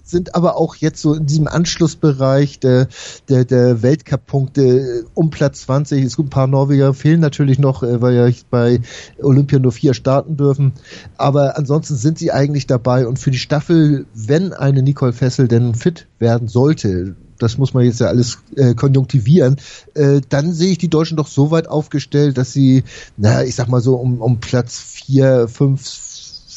sind aber auch jetzt so in diesem Anschlussbereich der, der, der Weltcup-Punkte um Platz 20. Es gibt ein paar Norweger, fehlen natürlich noch, äh, weil ja bei Olympia nur vier starten dürfen. Aber ansonsten sind sie eigentlich dabei und für die Staffel, wenn eine Nicole Fessel denn fit werden sollte, das muss man jetzt ja alles äh, konjunktivieren, äh, dann sehe ich die Deutschen doch so weit aufgestellt, dass sie, na, ich sag mal so um, um Platz vier, fünf,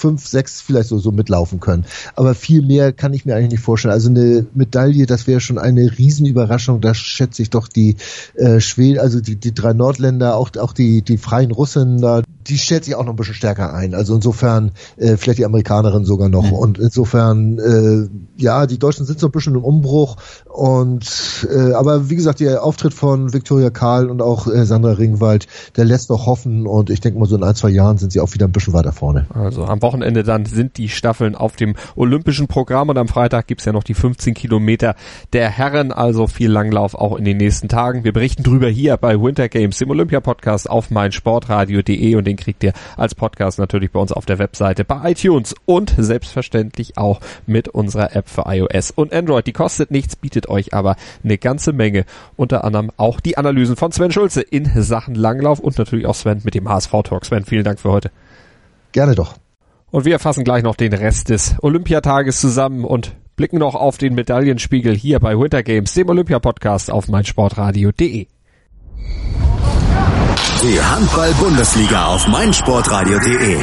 fünf, sechs vielleicht so, so mitlaufen können. Aber viel mehr kann ich mir eigentlich nicht vorstellen. Also eine Medaille, das wäre schon eine Riesenüberraschung. Da schätze ich doch die äh, Schweden, also die, die drei Nordländer, auch, auch die, die freien Russen, da, die stellt sich auch noch ein bisschen stärker ein. Also insofern äh, vielleicht die Amerikanerin sogar noch. Mhm. Und insofern, äh, ja, die Deutschen sind so ein bisschen im Umbruch. Und äh, aber wie gesagt, der Auftritt von Viktoria Karl und auch äh, Sandra Ringwald, der lässt doch hoffen. Und ich denke mal, so in ein, zwei Jahren sind sie auch wieder ein bisschen weiter vorne. Also am Wochenende dann sind die Staffeln auf dem olympischen Programm und am Freitag gibt's ja noch die 15 Kilometer der Herren. Also viel Langlauf auch in den nächsten Tagen. Wir berichten drüber hier bei Winter Games, im Olympia-Podcast auf meinsportradio.de und den kriegt ihr als Podcast natürlich bei uns auf der Webseite, bei iTunes und selbstverständlich auch mit unserer App für iOS und Android. Die kostet nichts, bietet euch aber eine ganze Menge. Unter anderem auch die Analysen von Sven Schulze in Sachen Langlauf und natürlich auch Sven mit dem HSV-Talk. Sven, vielen Dank für heute. Gerne doch. Und wir fassen gleich noch den Rest des Olympiatages zusammen und blicken noch auf den Medaillenspiegel hier bei Winter Games, dem Olympia-Podcast auf meinsportradio.de. Die Handball-Bundesliga auf meinsportradio.de.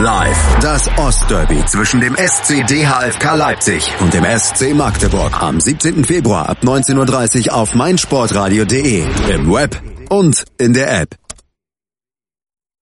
Live das Ostderby zwischen dem SC DHFK Leipzig und dem SC Magdeburg am 17. Februar ab 19.30 Uhr auf meinsportradio.de, im Web und in der App.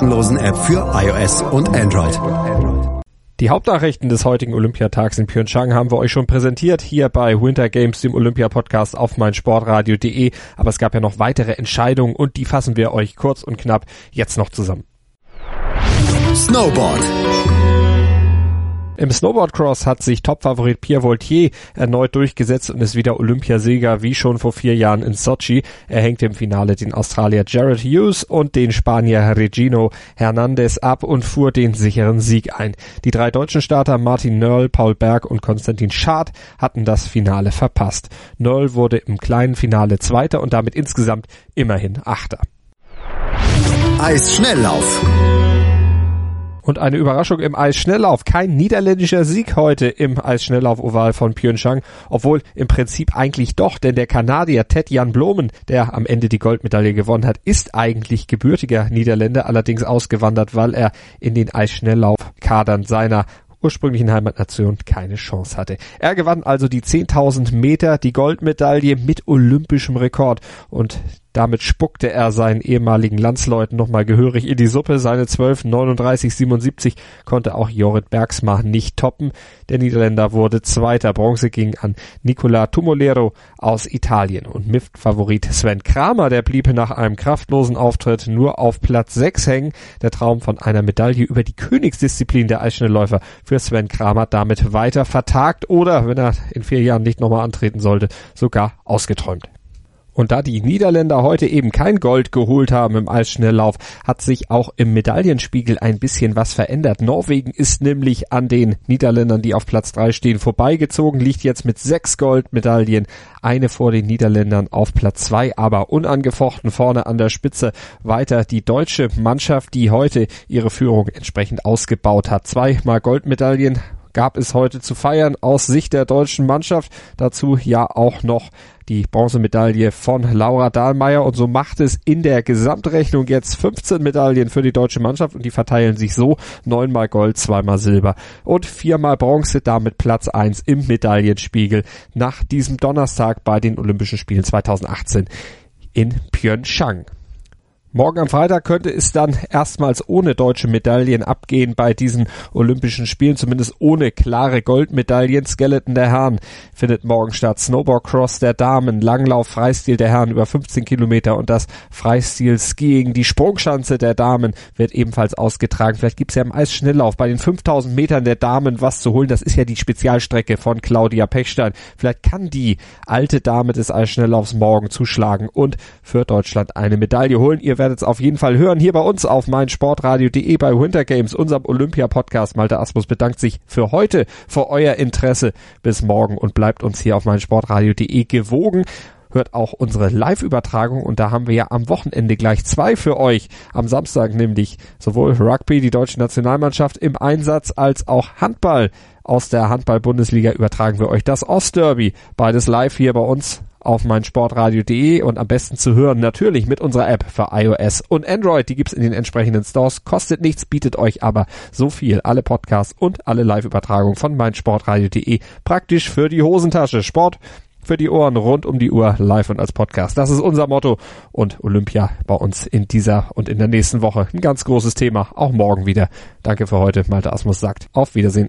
App für iOS und Android. Die Hauptnachrichten des heutigen Olympiatags in Pyeongchang haben wir euch schon präsentiert hier bei Winter Games, dem Olympia-Podcast auf meinsportradio.de. Aber es gab ja noch weitere Entscheidungen und die fassen wir euch kurz und knapp jetzt noch zusammen. Snowboard. Im Snowboardcross hat sich Topfavorit Pierre Voltier erneut durchgesetzt und ist wieder Olympiasieger wie schon vor vier Jahren in Sochi. Er hängt im Finale den Australier Jared Hughes und den Spanier Regino Hernandez ab und fuhr den sicheren Sieg ein. Die drei deutschen Starter Martin Nörl, Paul Berg und Konstantin Schad hatten das Finale verpasst. Nörl wurde im kleinen Finale Zweiter und damit insgesamt immerhin Achter. Eisschnelllauf. Und eine Überraschung im Eisschnelllauf. Kein niederländischer Sieg heute im Eisschnelllauf-Oval von Pyeongchang. Obwohl im Prinzip eigentlich doch, denn der Kanadier Ted Jan Blomen, der am Ende die Goldmedaille gewonnen hat, ist eigentlich gebürtiger Niederländer, allerdings ausgewandert, weil er in den Eisschnelllaufkadern seiner ursprünglichen Heimatnation keine Chance hatte. Er gewann also die 10.000 Meter, die Goldmedaille mit olympischem Rekord und damit spuckte er seinen ehemaligen Landsleuten nochmal gehörig in die Suppe. Seine 12, 39, 77 konnte auch Jorrit Bergsma nicht toppen. Der Niederländer wurde Zweiter. Bronze ging an Nicola Tumolero aus Italien. Und MIFT-Favorit Sven Kramer, der blieb nach einem kraftlosen Auftritt nur auf Platz 6 hängen. Der Traum von einer Medaille über die Königsdisziplin der Eisschnellläufer für Sven Kramer damit weiter vertagt oder, wenn er in vier Jahren nicht nochmal antreten sollte, sogar ausgeträumt. Und da die Niederländer heute eben kein Gold geholt haben im Eisschnelllauf, hat sich auch im Medaillenspiegel ein bisschen was verändert. Norwegen ist nämlich an den Niederländern, die auf Platz drei stehen, vorbeigezogen, liegt jetzt mit sechs Goldmedaillen, eine vor den Niederländern auf Platz zwei, aber unangefochten vorne an der Spitze weiter die deutsche Mannschaft, die heute ihre Führung entsprechend ausgebaut hat. Zweimal Goldmedaillen gab es heute zu feiern aus Sicht der deutschen Mannschaft. Dazu ja auch noch die Bronzemedaille von Laura Dahlmeier und so macht es in der Gesamtrechnung jetzt 15 Medaillen für die deutsche Mannschaft und die verteilen sich so neunmal Gold, zweimal Silber und viermal Bronze, damit Platz eins im Medaillenspiegel nach diesem Donnerstag bei den Olympischen Spielen 2018 in Pyeongchang. Morgen am Freitag könnte es dann erstmals ohne deutsche Medaillen abgehen bei diesen Olympischen Spielen, zumindest ohne klare Goldmedaillen. Skeleton der Herren findet morgen statt. Snowboard Cross der Damen, Langlauf, Freistil der Herren über 15 Kilometer und das Freistil Skiing. Die Sprungschanze der Damen wird ebenfalls ausgetragen. Vielleicht gibt's ja im Eisschnelllauf bei den 5000 Metern der Damen was zu holen. Das ist ja die Spezialstrecke von Claudia Pechstein. Vielleicht kann die alte Dame des Eisschnelllaufs morgen zuschlagen und für Deutschland eine Medaille holen. Ihr werdet es auf jeden Fall hören hier bei uns auf meinsportradio.de bei Winter Games, unserem Olympia-Podcast. Malte Asmus bedankt sich für heute, für euer Interesse. Bis morgen und bleibt uns hier auf meinsportradio.de gewogen hört auch unsere Live-Übertragung und da haben wir ja am Wochenende gleich zwei für euch. Am Samstag nämlich sowohl Rugby, die deutsche Nationalmannschaft im Einsatz, als auch Handball. Aus der Handball-Bundesliga übertragen wir euch das Ostderby. Beides live hier bei uns auf meinsportradio.de und am besten zu hören natürlich mit unserer App für iOS und Android. Die gibt's in den entsprechenden Stores. Kostet nichts, bietet euch aber so viel. Alle Podcasts und alle Live-Übertragungen von meinsportradio.de praktisch für die Hosentasche. Sport für die Ohren rund um die Uhr live und als Podcast. Das ist unser Motto und Olympia bei uns in dieser und in der nächsten Woche ein ganz großes Thema. Auch morgen wieder. Danke für heute. Malte Asmus sagt auf Wiedersehen.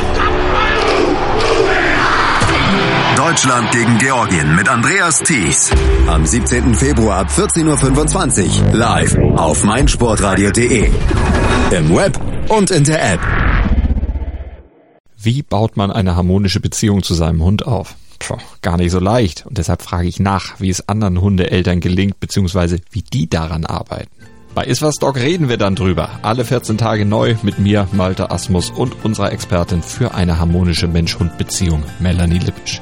Deutschland gegen Georgien mit Andreas Thies. Am 17. Februar ab 14.25 Uhr live auf meinsportradio.de. Im Web und in der App. Wie baut man eine harmonische Beziehung zu seinem Hund auf? Puh, gar nicht so leicht. Und deshalb frage ich nach, wie es anderen Hundeeltern gelingt, beziehungsweise wie die daran arbeiten. Bei Iswas Dog reden wir dann drüber. Alle 14 Tage neu mit mir, Malte Asmus und unserer Expertin für eine harmonische Mensch-Hund-Beziehung, Melanie Lippisch.